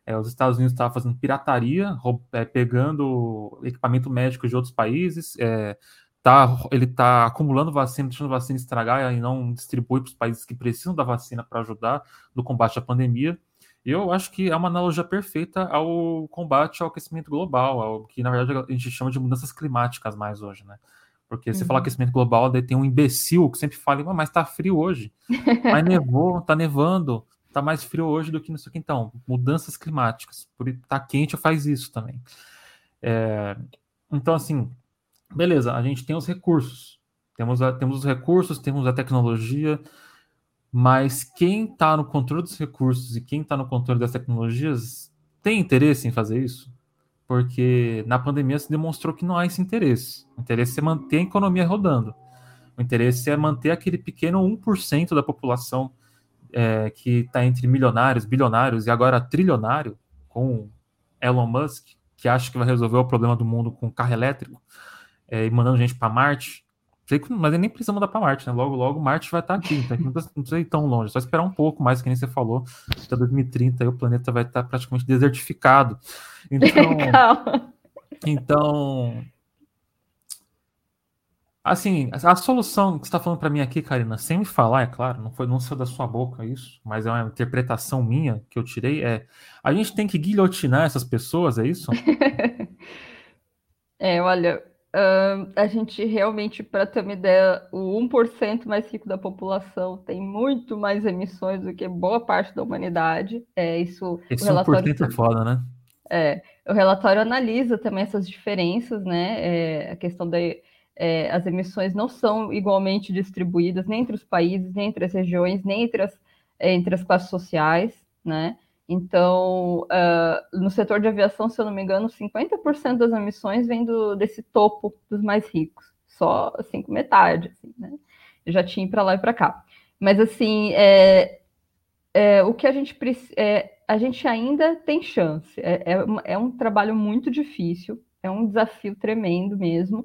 é, os Estados Unidos estavam fazendo pirataria, é, pegando equipamento médico de outros países, é, tá, ele está acumulando vacina, deixando vacina estragar e não distribui para os países que precisam da vacina para ajudar no combate à pandemia. Eu acho que é uma analogia perfeita ao combate ao aquecimento global, ao que na verdade a gente chama de mudanças climáticas mais hoje, né? Porque se uhum. falar aquecimento global, daí tem um imbecil que sempre fala, mas está frio hoje. Mas nevou, está nevando, está mais frio hoje do que isso aqui. Então, mudanças climáticas. Por estar tá quente faz isso também. É, então, assim, beleza, a gente tem os recursos. Temos, a, temos os recursos, temos a tecnologia, mas quem está no controle dos recursos e quem está no controle das tecnologias tem interesse em fazer isso? Porque na pandemia se demonstrou que não há esse interesse. O interesse é manter a economia rodando. O interesse é manter aquele pequeno 1% da população é, que está entre milionários, bilionários e agora trilionário, com Elon Musk, que acha que vai resolver o problema do mundo com carro elétrico é, e mandando gente para Marte. Mas nem precisa mandar para Marte, né? Logo, logo Marte vai estar tá aqui, então não precisa, não precisa ir tão longe, é só esperar um pouco mais, que nem você falou. Até 2030 aí o planeta vai estar tá praticamente desertificado. Então, então assim, a solução que você está falando para mim aqui, Karina, sem me falar, é claro, não foi não saiu da sua boca isso, mas é uma interpretação minha que eu tirei, é a gente tem que guilhotinar essas pessoas, é isso? é, olha, Uh, a gente realmente, para ter uma ideia, o 1% mais rico da população tem muito mais emissões do que boa parte da humanidade. É, isso, Esse o relatório, 1% é foda, né? É, o relatório analisa também essas diferenças, né? É, a questão da. É, as emissões não são igualmente distribuídas nem entre os países, nem entre as regiões, nem entre as, entre as classes sociais, né? Então, uh, no setor de aviação, se eu não me engano, 50% das emissões vem do, desse topo dos mais ricos, só assim, metade, assim, né? Eu já tinha para lá e para cá. Mas assim, é, é, o que a gente é, a gente ainda tem chance. É, é, é um trabalho muito difícil, é um desafio tremendo mesmo,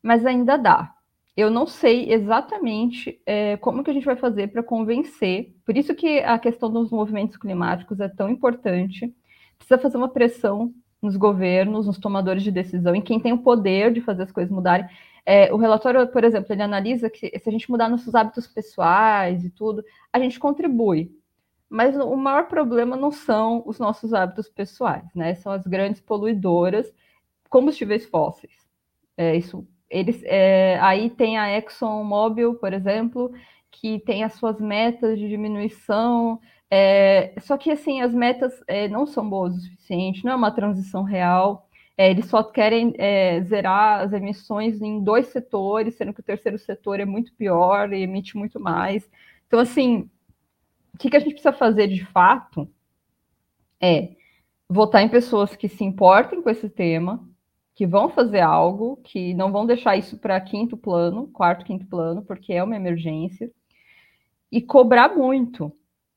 mas ainda dá eu não sei exatamente é, como que a gente vai fazer para convencer. Por isso que a questão dos movimentos climáticos é tão importante. Precisa fazer uma pressão nos governos, nos tomadores de decisão, em quem tem o poder de fazer as coisas mudarem. É, o relatório, por exemplo, ele analisa que se a gente mudar nossos hábitos pessoais e tudo, a gente contribui. Mas o maior problema não são os nossos hábitos pessoais, né? São as grandes poluidoras, combustíveis fósseis. É, isso eles, é, aí tem a ExxonMobil, por exemplo, que tem as suas metas de diminuição. É, só que assim, as metas é, não são boas o suficiente, não é uma transição real. É, eles só querem é, zerar as emissões em dois setores, sendo que o terceiro setor é muito pior e emite muito mais. Então, assim, o que, que a gente precisa fazer de fato é votar em pessoas que se importem com esse tema, que vão fazer algo, que não vão deixar isso para quinto plano, quarto, quinto plano, porque é uma emergência, e cobrar muito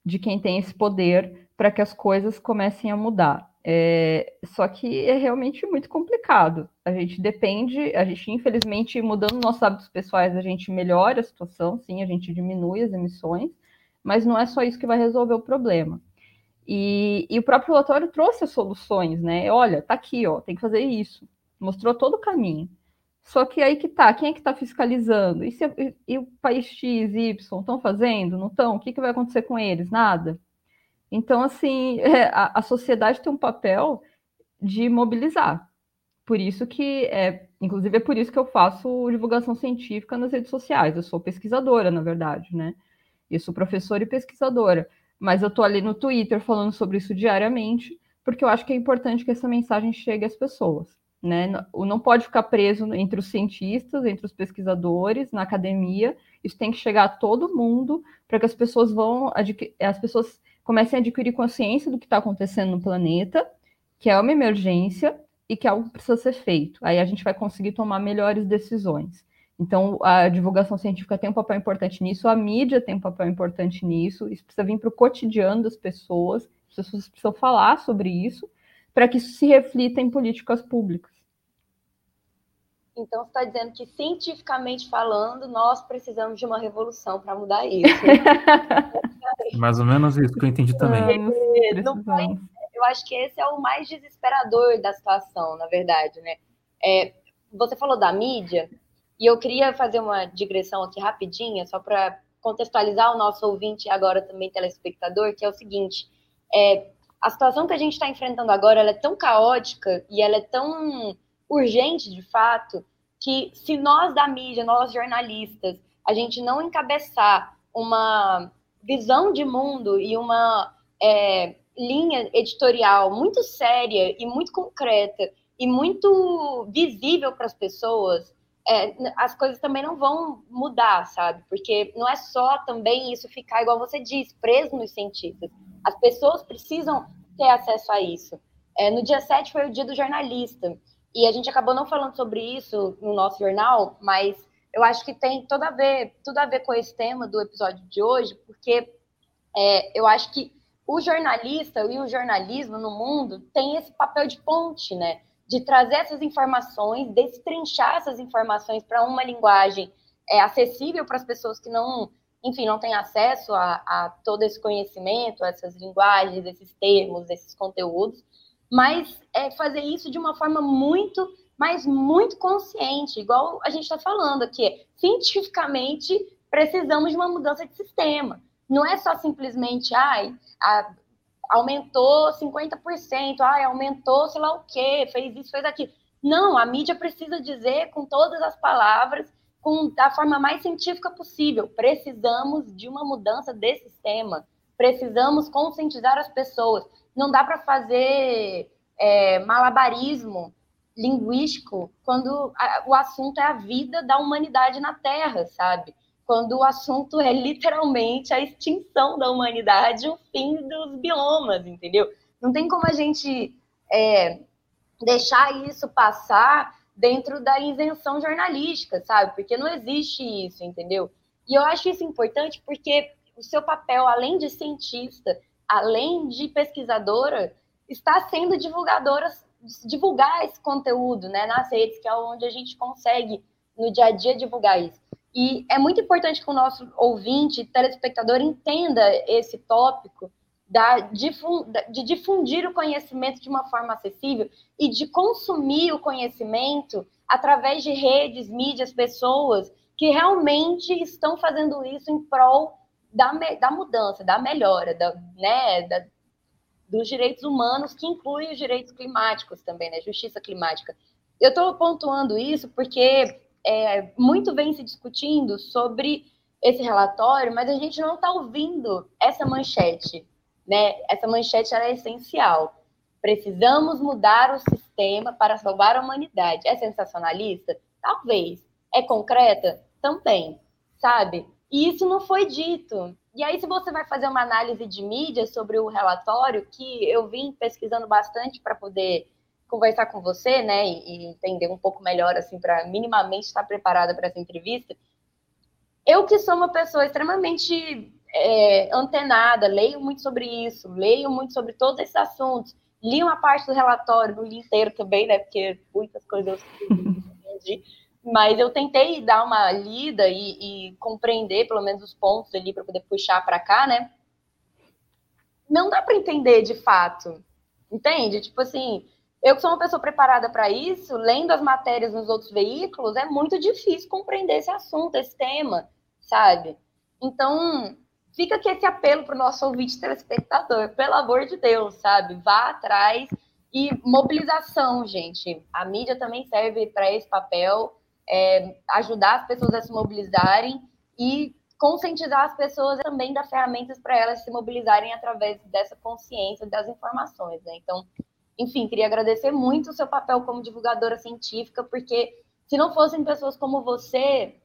de quem tem esse poder para que as coisas comecem a mudar. É, só que é realmente muito complicado. A gente depende, a gente, infelizmente, mudando nossos hábitos pessoais, a gente melhora a situação, sim, a gente diminui as emissões, mas não é só isso que vai resolver o problema. E, e o próprio relatório trouxe as soluções, né? Olha, tá aqui, ó, tem que fazer isso mostrou todo o caminho. Só que aí que tá, quem é que está fiscalizando? E, se, e, e, o país X, Y estão fazendo? Não estão? O que, que vai acontecer com eles? Nada. Então, assim, é, a, a sociedade tem um papel de mobilizar por isso que é, inclusive é por isso que eu faço divulgação científica nas redes sociais. Eu sou pesquisadora, na verdade, né? Eu sou professora e pesquisadora, mas eu tô ali no Twitter falando sobre isso diariamente, porque eu acho que é importante que essa mensagem chegue às pessoas, né? Não pode ficar preso entre os cientistas, entre os pesquisadores, na academia. Isso tem que chegar a todo mundo para que as pessoas vão as pessoas comecem a adquirir consciência do que está acontecendo no planeta, que é uma emergência e que algo precisa ser feito. Aí a gente vai conseguir tomar melhores decisões. Então, a divulgação científica tem um papel importante nisso, a mídia tem um papel importante nisso, isso precisa vir para o cotidiano das pessoas, as pessoas precisam falar sobre isso, para que isso se reflita em políticas públicas. Então, você está dizendo que, cientificamente falando, nós precisamos de uma revolução para mudar isso. Mais ou menos isso que eu entendi também. É, não pode eu acho que esse é o mais desesperador da situação, na verdade, né? É, você falou da mídia, e eu queria fazer uma digressão aqui rapidinha, só para contextualizar o nosso ouvinte e agora também telespectador, que é o seguinte: é, a situação que a gente está enfrentando agora é tão caótica e ela é tão urgente, de fato, que se nós da mídia, nós jornalistas, a gente não encabeçar uma visão de mundo e uma é, linha editorial muito séria e muito concreta e muito visível para as pessoas, é, as coisas também não vão mudar, sabe? Porque não é só também isso ficar, igual você disse, preso nos cientistas. As pessoas precisam ter acesso a isso. É, no dia 7 foi o dia do jornalista, e a gente acabou não falando sobre isso no nosso jornal, mas eu acho que tem tudo a ver, tudo a ver com esse tema do episódio de hoje, porque é, eu acho que o jornalista e o jornalismo no mundo tem esse papel de ponte, né? De trazer essas informações, destrinchar essas informações para uma linguagem é, acessível para as pessoas que não, enfim, não têm acesso a, a todo esse conhecimento, essas linguagens, esses termos, esses conteúdos, mas é fazer isso de uma forma muito, mas muito consciente, igual a gente está falando aqui. Cientificamente, precisamos de uma mudança de sistema. Não é só simplesmente, ai, a, aumentou 50%, ai, aumentou sei lá o quê, fez isso, fez aquilo. Não, a mídia precisa dizer com todas as palavras, com da forma mais científica possível. Precisamos de uma mudança desse sistema. Precisamos conscientizar as pessoas. Não dá para fazer é, malabarismo linguístico quando a, o assunto é a vida da humanidade na Terra, sabe? Quando o assunto é literalmente a extinção da humanidade, o fim dos biomas, entendeu? Não tem como a gente é, deixar isso passar dentro da invenção jornalística, sabe? Porque não existe isso, entendeu? E eu acho isso importante porque o seu papel, além de cientista, além de pesquisadora, está sendo divulgadora, divulgar esse conteúdo, né, nas redes, que é onde a gente consegue no dia a dia divulgar isso. E é muito importante que o nosso ouvinte, telespectador, entenda esse tópico da, de difundir o conhecimento de uma forma acessível e de consumir o conhecimento através de redes, mídias, pessoas que realmente estão fazendo isso em prol da, da mudança, da melhora, da, né, da, dos direitos humanos, que inclui os direitos climáticos também, né, justiça climática. Eu estou pontuando isso porque é, muito vem se discutindo sobre esse relatório, mas a gente não está ouvindo essa manchete, né? Essa manchete é essencial. Precisamos mudar o sistema para salvar a humanidade. É sensacionalista? Talvez. É concreta? Também, sabe? E isso não foi dito. E aí, se você vai fazer uma análise de mídia sobre o relatório, que eu vim pesquisando bastante para poder conversar com você, né, e, entender um pouco melhor, assim, para minimamente estar preparada para essa entrevista. Eu que sou uma pessoa extremamente é, antenada, leio muito sobre isso, leio muito sobre todos esses assuntos, li uma parte do relatório, não li inteiro também, né, porque muitas coisas eu entendi, mas eu tentei dar uma lida e, e compreender pelo menos os pontos ali para poder puxar para cá, né? Não dá para entender de fato, entende? Tipo assim, eu que sou uma pessoa preparada para isso, lendo as matérias nos outros veículos, é muito difícil compreender esse assunto, esse tema, sabe? Então, fica aqui esse apelo para o nosso ouvinte telespectador, pelo amor de Deus, sabe? Vá atrás E mobilização, gente. A mídia também serve para esse papel, é, ajudar as pessoas a se mobilizarem e conscientizar as pessoas também dar ferramentas para elas se mobilizarem através dessa consciência das informações. Né? Então, enfim, queria agradecer muito o seu papel como divulgadora científica, porque se não fossem pessoas como você,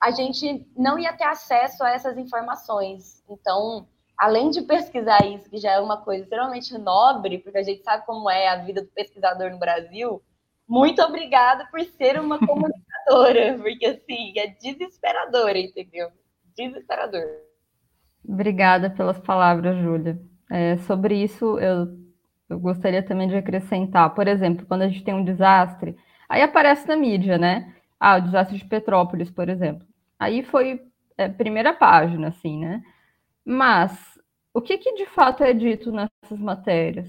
a gente não ia ter acesso a essas informações. Então, além de pesquisar isso, que já é uma coisa extremamente nobre, porque a gente sabe como é a vida do pesquisador no Brasil, muito obrigada por ser uma comunicadora, porque assim, é desesperadora, entendeu? Desesperador. Obrigada pelas palavras, Júlia. É, sobre isso, eu, eu gostaria também de acrescentar, por exemplo, quando a gente tem um desastre, aí aparece na mídia, né? Ah, o desastre de Petrópolis, por exemplo. Aí foi é, primeira página, assim, né? Mas o que, que de fato é dito nessas matérias?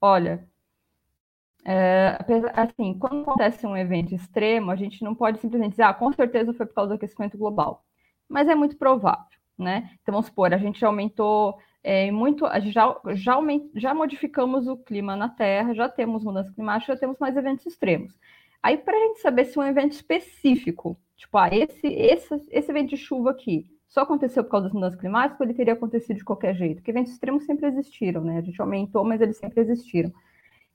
Olha, é, assim, quando acontece um evento extremo, a gente não pode simplesmente dizer, ah, com certeza foi por causa do aquecimento global. Mas é muito provável, né? Então, vamos supor, a gente aumentou é, muito, já, já, aument, já modificamos o clima na Terra, já temos mudança climática, já temos mais eventos extremos. Aí, para a gente saber se um evento específico, tipo, ah, esse, esse, esse evento de chuva aqui, só aconteceu por causa das mudanças climáticas ou ele teria acontecido de qualquer jeito? Porque eventos extremos sempre existiram, né? A gente aumentou, mas eles sempre existiram.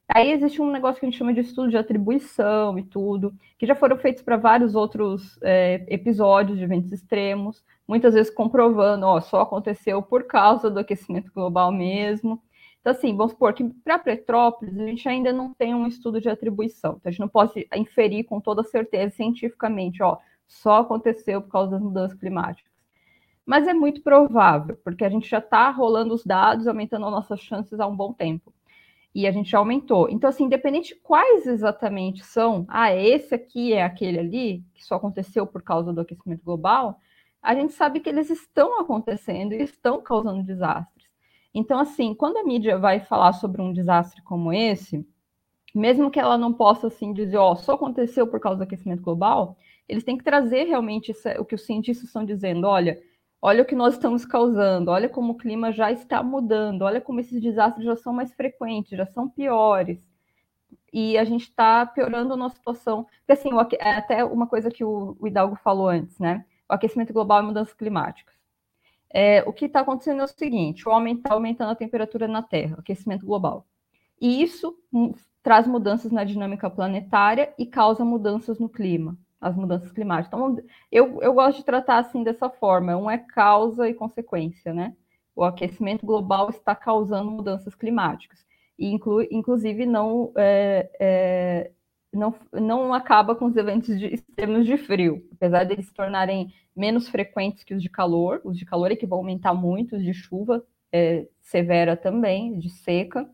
Aí existe um negócio que a gente chama de estudo de atribuição e tudo, que já foram feitos para vários outros é, episódios de eventos extremos, muitas vezes comprovando, ó, só aconteceu por causa do aquecimento global mesmo. Então, assim, vamos supor que para Petrópolis a gente ainda não tem um estudo de atribuição, então a gente não pode inferir com toda certeza cientificamente, ó, só aconteceu por causa das mudanças climáticas mas é muito provável, porque a gente já está rolando os dados, aumentando as nossas chances há um bom tempo. E a gente já aumentou. Então, assim, independente de quais exatamente são, ah, esse aqui é aquele ali, que só aconteceu por causa do aquecimento global, a gente sabe que eles estão acontecendo e estão causando desastres. Então, assim, quando a mídia vai falar sobre um desastre como esse, mesmo que ela não possa assim dizer, ó, oh, só aconteceu por causa do aquecimento global, eles têm que trazer realmente isso, o que os cientistas estão dizendo, olha, olha o que nós estamos causando, olha como o clima já está mudando, olha como esses desastres já são mais frequentes, já são piores. E a gente está piorando a nossa situação. Porque, assim, é até uma coisa que o, Hidalgo falou antes, né? O aquecimento global e mudanças climáticas. É, o que está acontecendo é o seguinte: o homem está aumentando a temperatura na Terra, aquecimento global. E isso traz mudanças na dinâmica planetária e causa mudanças no clima as mudanças climáticas. Então, eu, eu gosto de tratar assim dessa forma: um é causa e consequência, né? O aquecimento global está causando mudanças climáticas, e inclu, inclusive não, é, é, não, não acaba com os eventos de, extremos de frio, apesar de eles se tornarem menos frequentes que os de calor, os de calor é que vão aumentar muito, os de chuva é, severa também, de seca.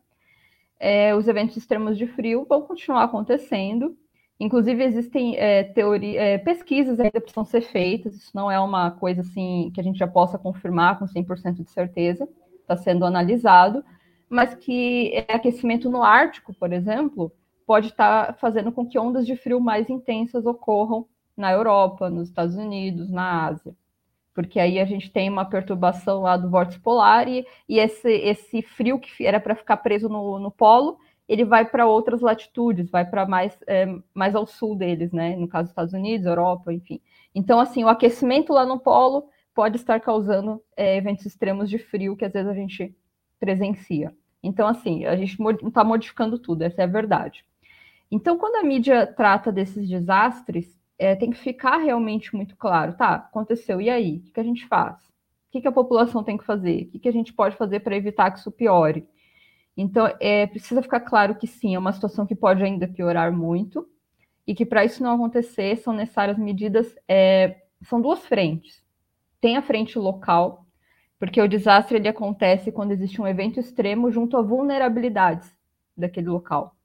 É, os eventos extremos de frio vão continuar acontecendo, Inclusive, existem é, é, pesquisas ainda precisam ser feitas, isso não é uma coisa assim que a gente já possa confirmar com 100% de certeza, está sendo analisado, mas que é, aquecimento no Ártico, por exemplo, pode estar tá fazendo com que ondas de frio mais intensas ocorram na Europa, nos Estados Unidos, na Ásia. Porque aí a gente tem uma perturbação lá do vórtice polar e, e esse, esse frio que era para ficar preso no, no polo, ele vai para outras latitudes, vai para mais, é, mais ao sul deles, né? No caso dos Estados Unidos, Europa, enfim. Então, assim, o aquecimento lá no polo pode estar causando é, eventos extremos de frio que às vezes a gente presencia. Então, assim, a gente está modificando tudo, essa é a verdade. Então, quando a mídia trata desses desastres, é, tem que ficar realmente muito claro, tá? Aconteceu, e aí? O que, a gente faz? O que, que a população tem que fazer? O que, que a gente pode fazer para evitar que isso piore? Então, é, precisa ficar claro que sim, é uma situação que pode ainda piorar muito, e que para isso não acontecer são necessárias medidas. É, são duas frentes. Tem a frente local, porque o desastre ele acontece quando existe um evento extremo junto a vulnerabilidades daquele local.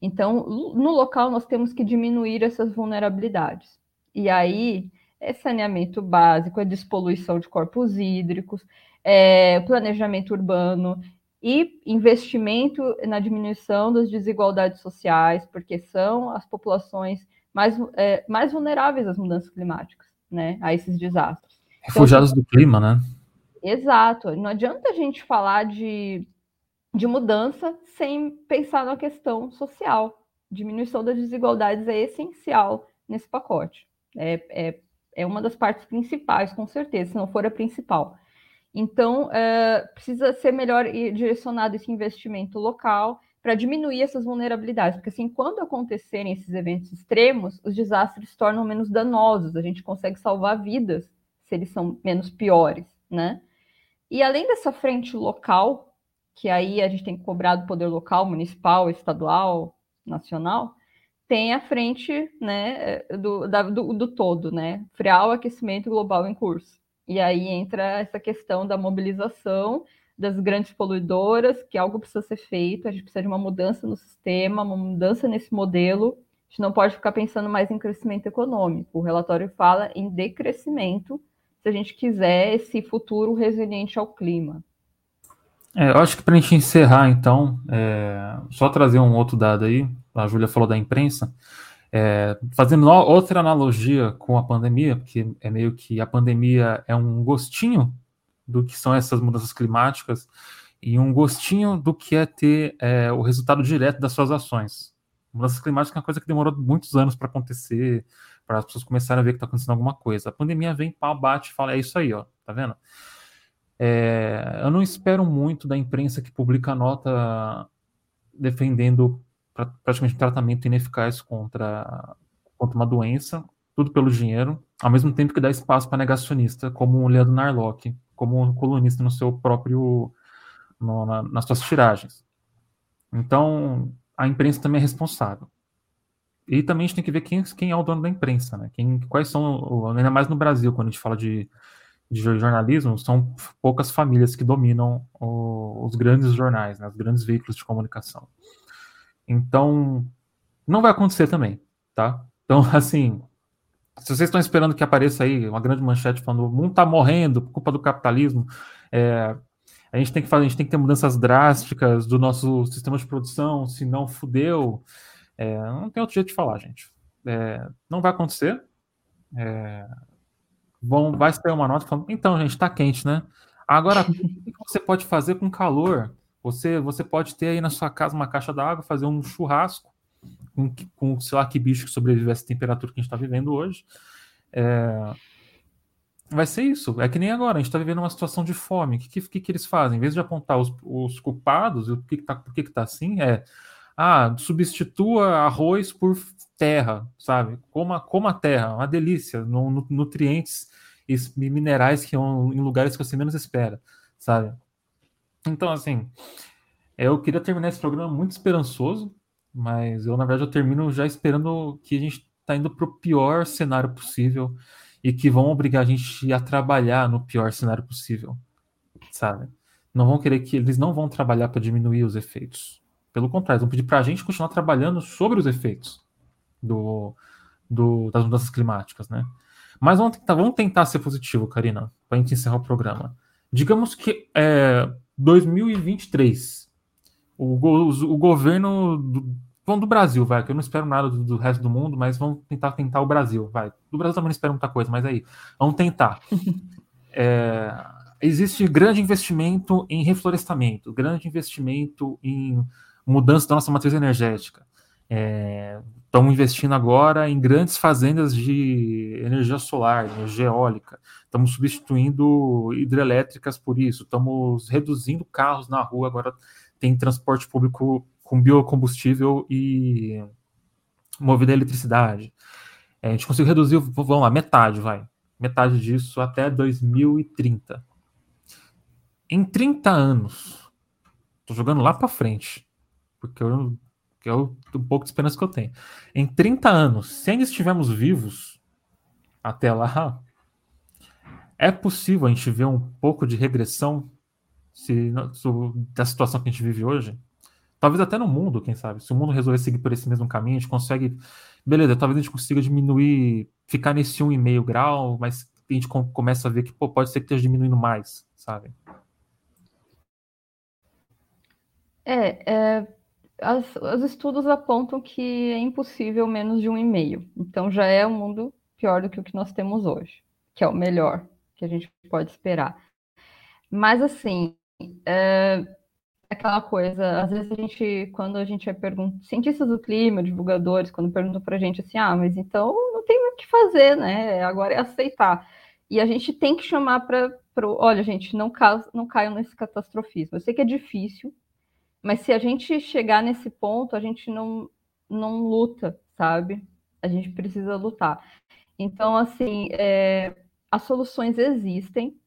Então, no local, nós temos que diminuir essas vulnerabilidades. E aí, é saneamento básico, é despoluição de corpos hídricos, é planejamento urbano, e investimento na diminuição das desigualdades sociais, porque são as populações mais, é, mais vulneráveis às mudanças climáticas, né, a esses desastres. Refugiados então, do clima, né? Exato. Não adianta a gente falar de de mudança sem pensar na questão social. Diminuição das desigualdades é essencial nesse pacote. É, é, é uma das partes principais, com certeza, se não for a principal. Então, é, precisa ser melhor direcionado esse investimento local para diminuir essas vulnerabilidades, porque assim, quando acontecerem esses eventos extremos, os desastres se tornam menos danosos, a gente consegue salvar vidas se eles são menos piores, né? E além dessa frente local, que aí a gente tem que cobrar do poder local, municipal, estadual, nacional, tem a frente né, do, da, do, do todo, né? Frear o aquecimento global em curso. E aí entra essa questão da mobilização das grandes poluidoras, que algo precisa ser feito, a gente precisa de uma mudança no sistema, uma mudança nesse modelo. A gente não pode ficar pensando mais em crescimento econômico. O relatório fala em decrescimento se a gente quiser esse futuro resiliente ao clima. É, eu acho que para a gente encerrar, então, é, só trazer um outro dado aí, a Júlia falou da imprensa, é, fazendo outra analogia com a pandemia, porque é meio que a pandemia é um gostinho do que são essas mudanças climáticas e um gostinho do que é ter é, o resultado direto das suas ações. Mudanças climáticas é uma coisa que demorou muitos anos para acontecer, para as pessoas começarem a ver que está acontecendo alguma coisa. A pandemia vem, pau, bate e fala, é isso aí, ó, tá vendo? É, eu não espero muito da imprensa que publica nota defendendo pra, praticamente tratamento ineficaz contra, contra uma doença, tudo pelo dinheiro, ao mesmo tempo que dá espaço para negacionista, como o Leandro Narlock, como um colunista no seu próprio, no, na, nas suas tiragens. Então, a imprensa também é responsável. E também a gente tem que ver quem, quem é o dono da imprensa, né? Quem, quais são, ainda mais no Brasil, quando a gente fala de de jornalismo, são poucas famílias que dominam o, os grandes jornais, né, os grandes veículos de comunicação. Então, não vai acontecer também, tá? Então, assim, se vocês estão esperando que apareça aí uma grande manchete falando o mundo está morrendo por culpa do capitalismo, é, a gente tem que fazer, a gente tem que ter mudanças drásticas do nosso sistema de produção, se não fudeu, é, não tem outro jeito de falar, gente. É, não vai acontecer. É, vão, vai sair uma nota falando, então, gente, está quente, né? Agora, o que você pode fazer com calor? Você, você pode ter aí na sua casa uma caixa d'água, fazer um churrasco com, com, sei lá, que bicho que sobrevive a essa temperatura que a gente está vivendo hoje. É... Vai ser isso. É que nem agora, a gente está vivendo uma situação de fome. O que, que, que, eles fazem? Em vez de apontar os, os culpados, o que, que tá, por que está assim, é ah, substitua arroz por terra, sabe? Coma, coma a terra, uma delícia, no, no, nutrientes e minerais que em lugares que você menos espera, sabe? Então, assim, eu queria terminar esse programa muito esperançoso, mas eu, na verdade, eu termino já esperando que a gente está indo para o pior cenário possível e que vão obrigar a gente a trabalhar no pior cenário possível, sabe? Não vão querer que eles não vão trabalhar para diminuir os efeitos. Pelo contrário, vão pedir para a gente continuar trabalhando sobre os efeitos do, do, das mudanças climáticas, né? Mas vamos tentar, vamos tentar ser positivo, Karina, para a gente encerrar o programa. Digamos que é 2023, o, o, o governo do, vamos do Brasil, vai, que eu não espero nada do, do, resto do mundo, mas vamos tentar tentar o Brasil, vai. Do Brasil também não espero muita coisa, mas aí, vamos tentar. é, existe grande investimento em reflorestamento, grande investimento em mudança da nossa matriz energética. É, estamos investindo agora em grandes fazendas de energia solar, energia eólica. Estamos substituindo hidrelétricas por isso. Estamos reduzindo carros na rua. Agora tem transporte público com biocombustível e movido a eletricidade. É, a gente conseguiu reduzir, vamos lá, metade, vai. Metade disso até 2030. Em 30 anos, estou jogando lá para frente, porque eu que é o, um pouco de esperança que eu tenho. Em 30 anos, se ainda estivermos vivos até lá, é possível a gente ver um pouco de regressão se, da situação que a gente vive hoje? Talvez até no mundo, quem sabe. Se o mundo resolver seguir por esse mesmo caminho, a gente consegue. Beleza, talvez a gente consiga diminuir, ficar nesse 1,5 grau, mas a gente começa a ver que pô, pode ser que esteja diminuindo mais, sabe? É, é, as, os estudos apontam que é impossível menos de um e meio. Então já é um mundo pior do que o que nós temos hoje, que é o melhor que a gente pode esperar. Mas assim, é, aquela coisa, às vezes a gente, quando a gente é pergunta, cientistas do clima, divulgadores, quando perguntam para a gente assim, ah, mas então não tem o que fazer, né? Agora é aceitar. E a gente tem que chamar para, olha, gente, não, não caiam nesse catastrofismo. Eu sei que é difícil, mas se a gente chegar nesse ponto, a gente não, não luta, sabe? A gente precisa lutar. Então, assim, é, as soluções existem,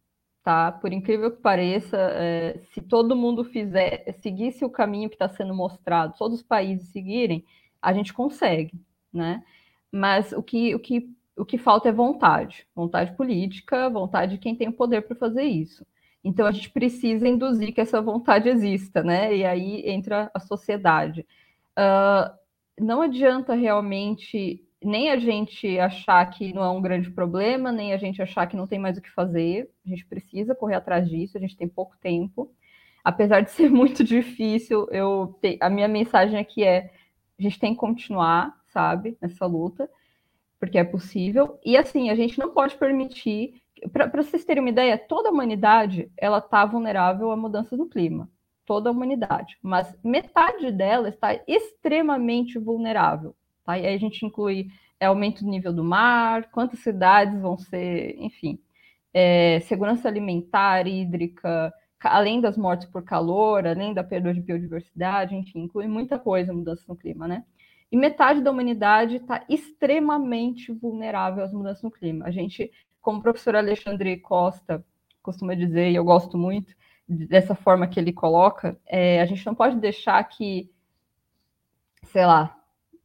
tá? Por incrível que pareça, é, se todo mundo fizer, seguisse o caminho que está sendo mostrado, todos os países seguirem, a gente consegue, né? Mas o que, o que, o que falta é vontade, vontade política, vontade de quem tem o poder para fazer isso. Então a gente precisa induzir que essa vontade exista, né? E aí entra a sociedade. Uh, não adianta realmente nem a gente achar que não é um grande problema, nem a gente achar que não tem mais o que fazer. A gente precisa correr atrás disso, a gente tem pouco tempo. Apesar de ser muito difícil, eu te... a minha mensagem aqui é: a gente tem que continuar, sabe, nessa luta, porque é possível. E assim, a gente não pode permitir. Para vocês terem uma ideia, toda a humanidade ela está vulnerável a mudanças no clima. Toda a humanidade. Mas metade dela está extremamente vulnerável Tá? E aí a gente inclui é, aumento do nível do mar, quantas cidades vão ser, enfim, é, segurança alimentar, hídrica, além das mortes por calor, além da perda de biodiversidade, enfim, inclui muita coisa mudança no clima, né? E metade da humanidade está extremamente vulnerável às mudanças no clima. A gente, como o professor Alexandre Costa costuma dizer, e eu gosto muito dessa forma que ele coloca, é, a gente não pode deixar que, sei lá,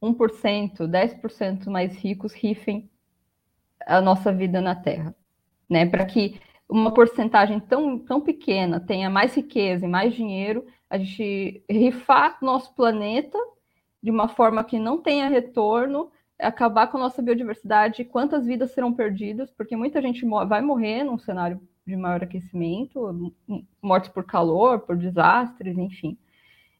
1%, 10% mais ricos rifem a nossa vida na Terra, né? Para que uma porcentagem tão, tão pequena tenha mais riqueza e mais dinheiro, a gente rifar nosso planeta de uma forma que não tenha retorno, acabar com a nossa biodiversidade, quantas vidas serão perdidas, porque muita gente vai morrer num cenário de maior aquecimento, mortes por calor, por desastres, enfim.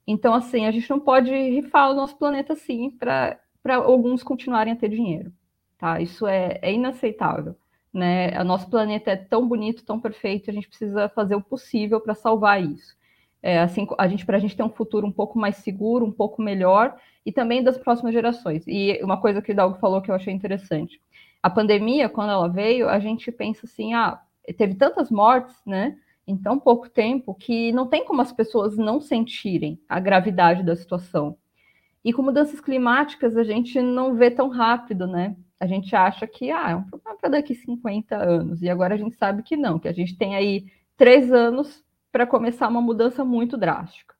Então, assim, a gente não pode rifar o nosso planeta assim para alguns continuarem a ter dinheiro, tá? Isso é, é inaceitável, né? O nosso planeta é tão bonito, tão perfeito, a gente precisa fazer o possível para salvar isso. É, assim, a gente para a gente ter um futuro um pouco mais seguro, um pouco melhor e também das próximas gerações. E uma coisa que o Dalgo falou que eu achei interessante. A pandemia, quando ela veio, a gente pensa assim, ah, teve tantas mortes, né? em tão pouco tempo que não tem como as pessoas não sentirem a gravidade da situação. E com mudanças climáticas a gente não vê tão rápido, né? A gente acha que ah, é um problema para daqui 50 anos, e agora a gente sabe que não, que a gente tem aí três anos para começar uma mudança muito drástica,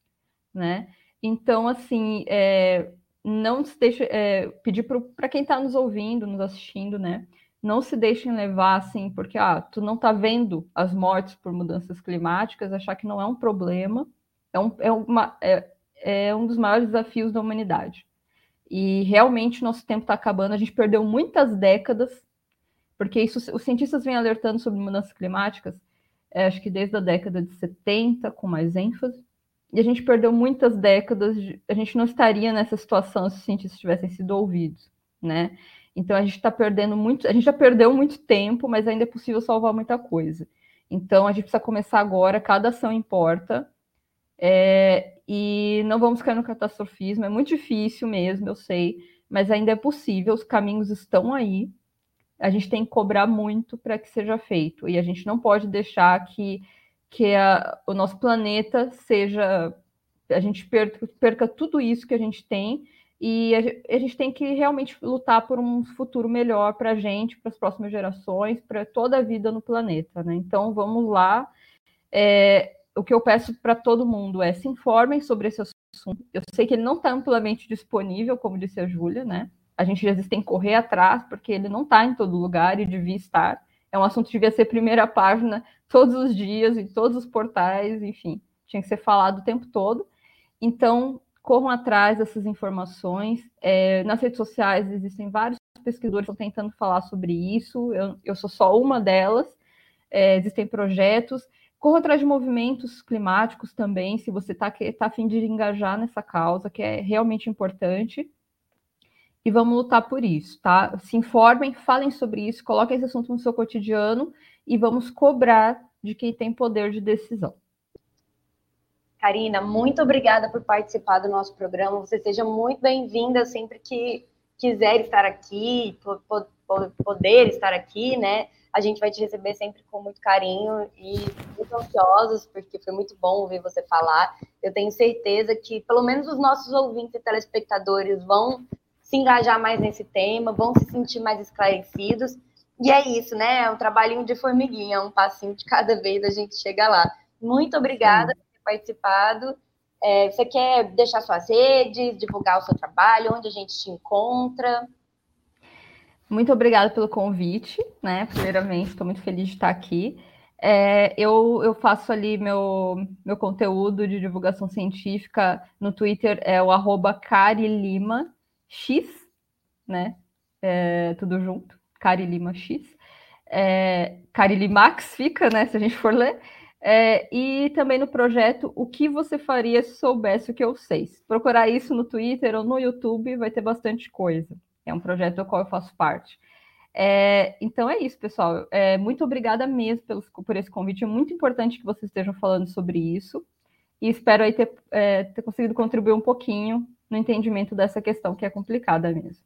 né? Então, assim, é, não se deixe, é, pedir para quem está nos ouvindo, nos assistindo, né? não se deixem levar assim, porque ah, tu não está vendo as mortes por mudanças climáticas, achar que não é um problema, é um, é uma, é, é um dos maiores desafios da humanidade. E realmente nosso tempo está acabando, a gente perdeu muitas décadas, porque isso, os cientistas vêm alertando sobre mudanças climáticas, é, acho que desde a década de 70, com mais ênfase, e a gente perdeu muitas décadas, de, a gente não estaria nessa situação se os cientistas tivessem sido ouvidos, né? Então a gente está perdendo muito, a gente já perdeu muito tempo, mas ainda é possível salvar muita coisa. Então a gente precisa começar agora, cada ação importa. É, e não vamos cair no catastrofismo, é muito difícil mesmo, eu sei, mas ainda é possível, os caminhos estão aí. A gente tem que cobrar muito para que seja feito. E a gente não pode deixar que, que a, o nosso planeta seja. A gente perca, perca tudo isso que a gente tem e a gente tem que realmente lutar por um futuro melhor para a gente, para as próximas gerações, para toda a vida no planeta. Né? Então, vamos lá. É, o que eu peço para todo mundo é se informem sobre esse assunto. Eu sei que ele não está amplamente disponível, como disse a Júlia, né? A gente às vezes tem que correr atrás, porque ele não está em todo lugar e devia estar. É um assunto que devia ser primeira página todos os dias, em todos os portais, enfim, tinha que ser falado o tempo todo. Então, corram atrás dessas informações. É, nas redes sociais existem vários pesquisadores que estão tentando falar sobre isso, eu, eu sou só uma delas. É, existem projetos. Corra atrás de movimentos climáticos também, se você está tá a fim de engajar nessa causa, que é realmente importante. E vamos lutar por isso, tá? Se informem, falem sobre isso, coloquem esse assunto no seu cotidiano e vamos cobrar de quem tem poder de decisão. Karina, muito obrigada por participar do nosso programa. Você seja muito bem-vinda sempre que quiser estar aqui, poder estar aqui, né? A gente vai te receber sempre com muito carinho e muito ansiosos, porque foi muito bom ouvir você falar. Eu tenho certeza que pelo menos os nossos ouvintes e telespectadores vão se engajar mais nesse tema, vão se sentir mais esclarecidos. E é isso, né? É um trabalhinho de formiguinha, um passinho de cada vez a gente chega lá. Muito obrigada Sim. por ter participado. É, você quer deixar suas redes, divulgar o seu trabalho, onde a gente te encontra? Muito obrigada pelo convite, né? Primeiramente, estou muito feliz de estar aqui. É, eu, eu faço ali meu, meu conteúdo de divulgação científica no Twitter, é o arroba Carilima X, né? É, tudo junto, Carilima X. É, Carilimax fica, né? Se a gente for ler. É, e também no projeto O que você faria se soubesse o que eu sei. Procurar isso no Twitter ou no YouTube vai ter bastante coisa. É um projeto do qual eu faço parte. É, então é isso, pessoal. É, muito obrigada mesmo pelos, por esse convite. É muito importante que vocês estejam falando sobre isso. E espero aí ter, é, ter conseguido contribuir um pouquinho no entendimento dessa questão que é complicada mesmo.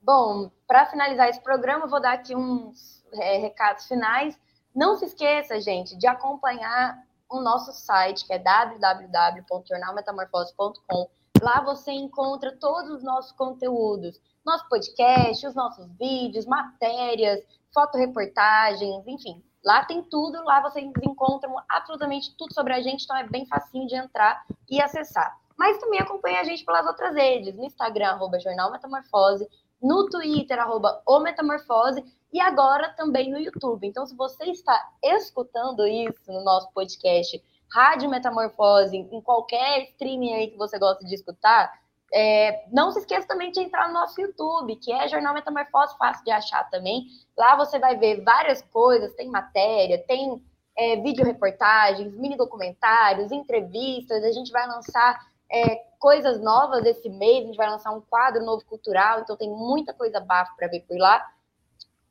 Bom, para finalizar esse programa, eu vou dar aqui uns é, recados finais. Não se esqueça, gente, de acompanhar o nosso site, que é www.jornalmetamorfose.com. Lá você encontra todos os nossos conteúdos, nosso podcast, os nossos vídeos, matérias, fotoreportagens, enfim. Lá tem tudo, lá vocês encontram absolutamente tudo sobre a gente, então é bem facinho de entrar e acessar. Mas também acompanhe a gente pelas outras redes, no Instagram, arroba Jornal Metamorfose, no Twitter, arroba O Metamorfose, e agora também no YouTube. Então, se você está escutando isso no nosso podcast Rádio Metamorfose, em qualquer streaming aí que você gosta de escutar, é, não se esqueça também de entrar no nosso YouTube, que é Jornal Metamorfose, fácil de achar também. Lá você vai ver várias coisas, tem matéria, tem é, vídeo reportagens, mini documentários, entrevistas. A gente vai lançar é, coisas novas esse mês, a gente vai lançar um quadro novo cultural, então tem muita coisa bafo para ver por lá.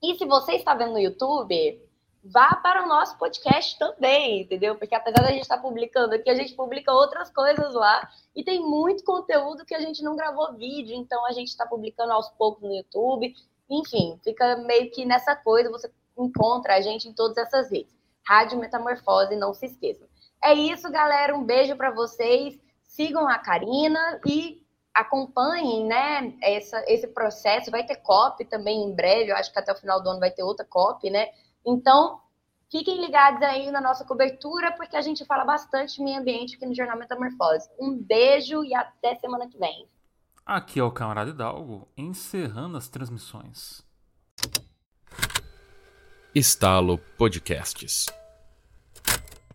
E se você está vendo no YouTube, vá para o nosso podcast também, entendeu? Porque apesar da gente estar publicando aqui, a gente publica outras coisas lá e tem muito conteúdo que a gente não gravou vídeo, então a gente está publicando aos poucos no YouTube. Enfim, fica meio que nessa coisa, você encontra a gente em todas essas redes. Rádio Metamorfose, não se esqueçam. É isso, galera. Um beijo para vocês. Sigam a Karina e acompanhem, né, essa, esse processo. Vai ter COP também em breve. Eu acho que até o final do ano vai ter outra COP, né? Então, fiquem ligados aí na nossa cobertura, porque a gente fala bastante de meio ambiente aqui no Jornal Metamorfose. Um beijo e até semana que vem. Aqui é o Camarada Hidalgo, encerrando as transmissões. Estalo Podcasts.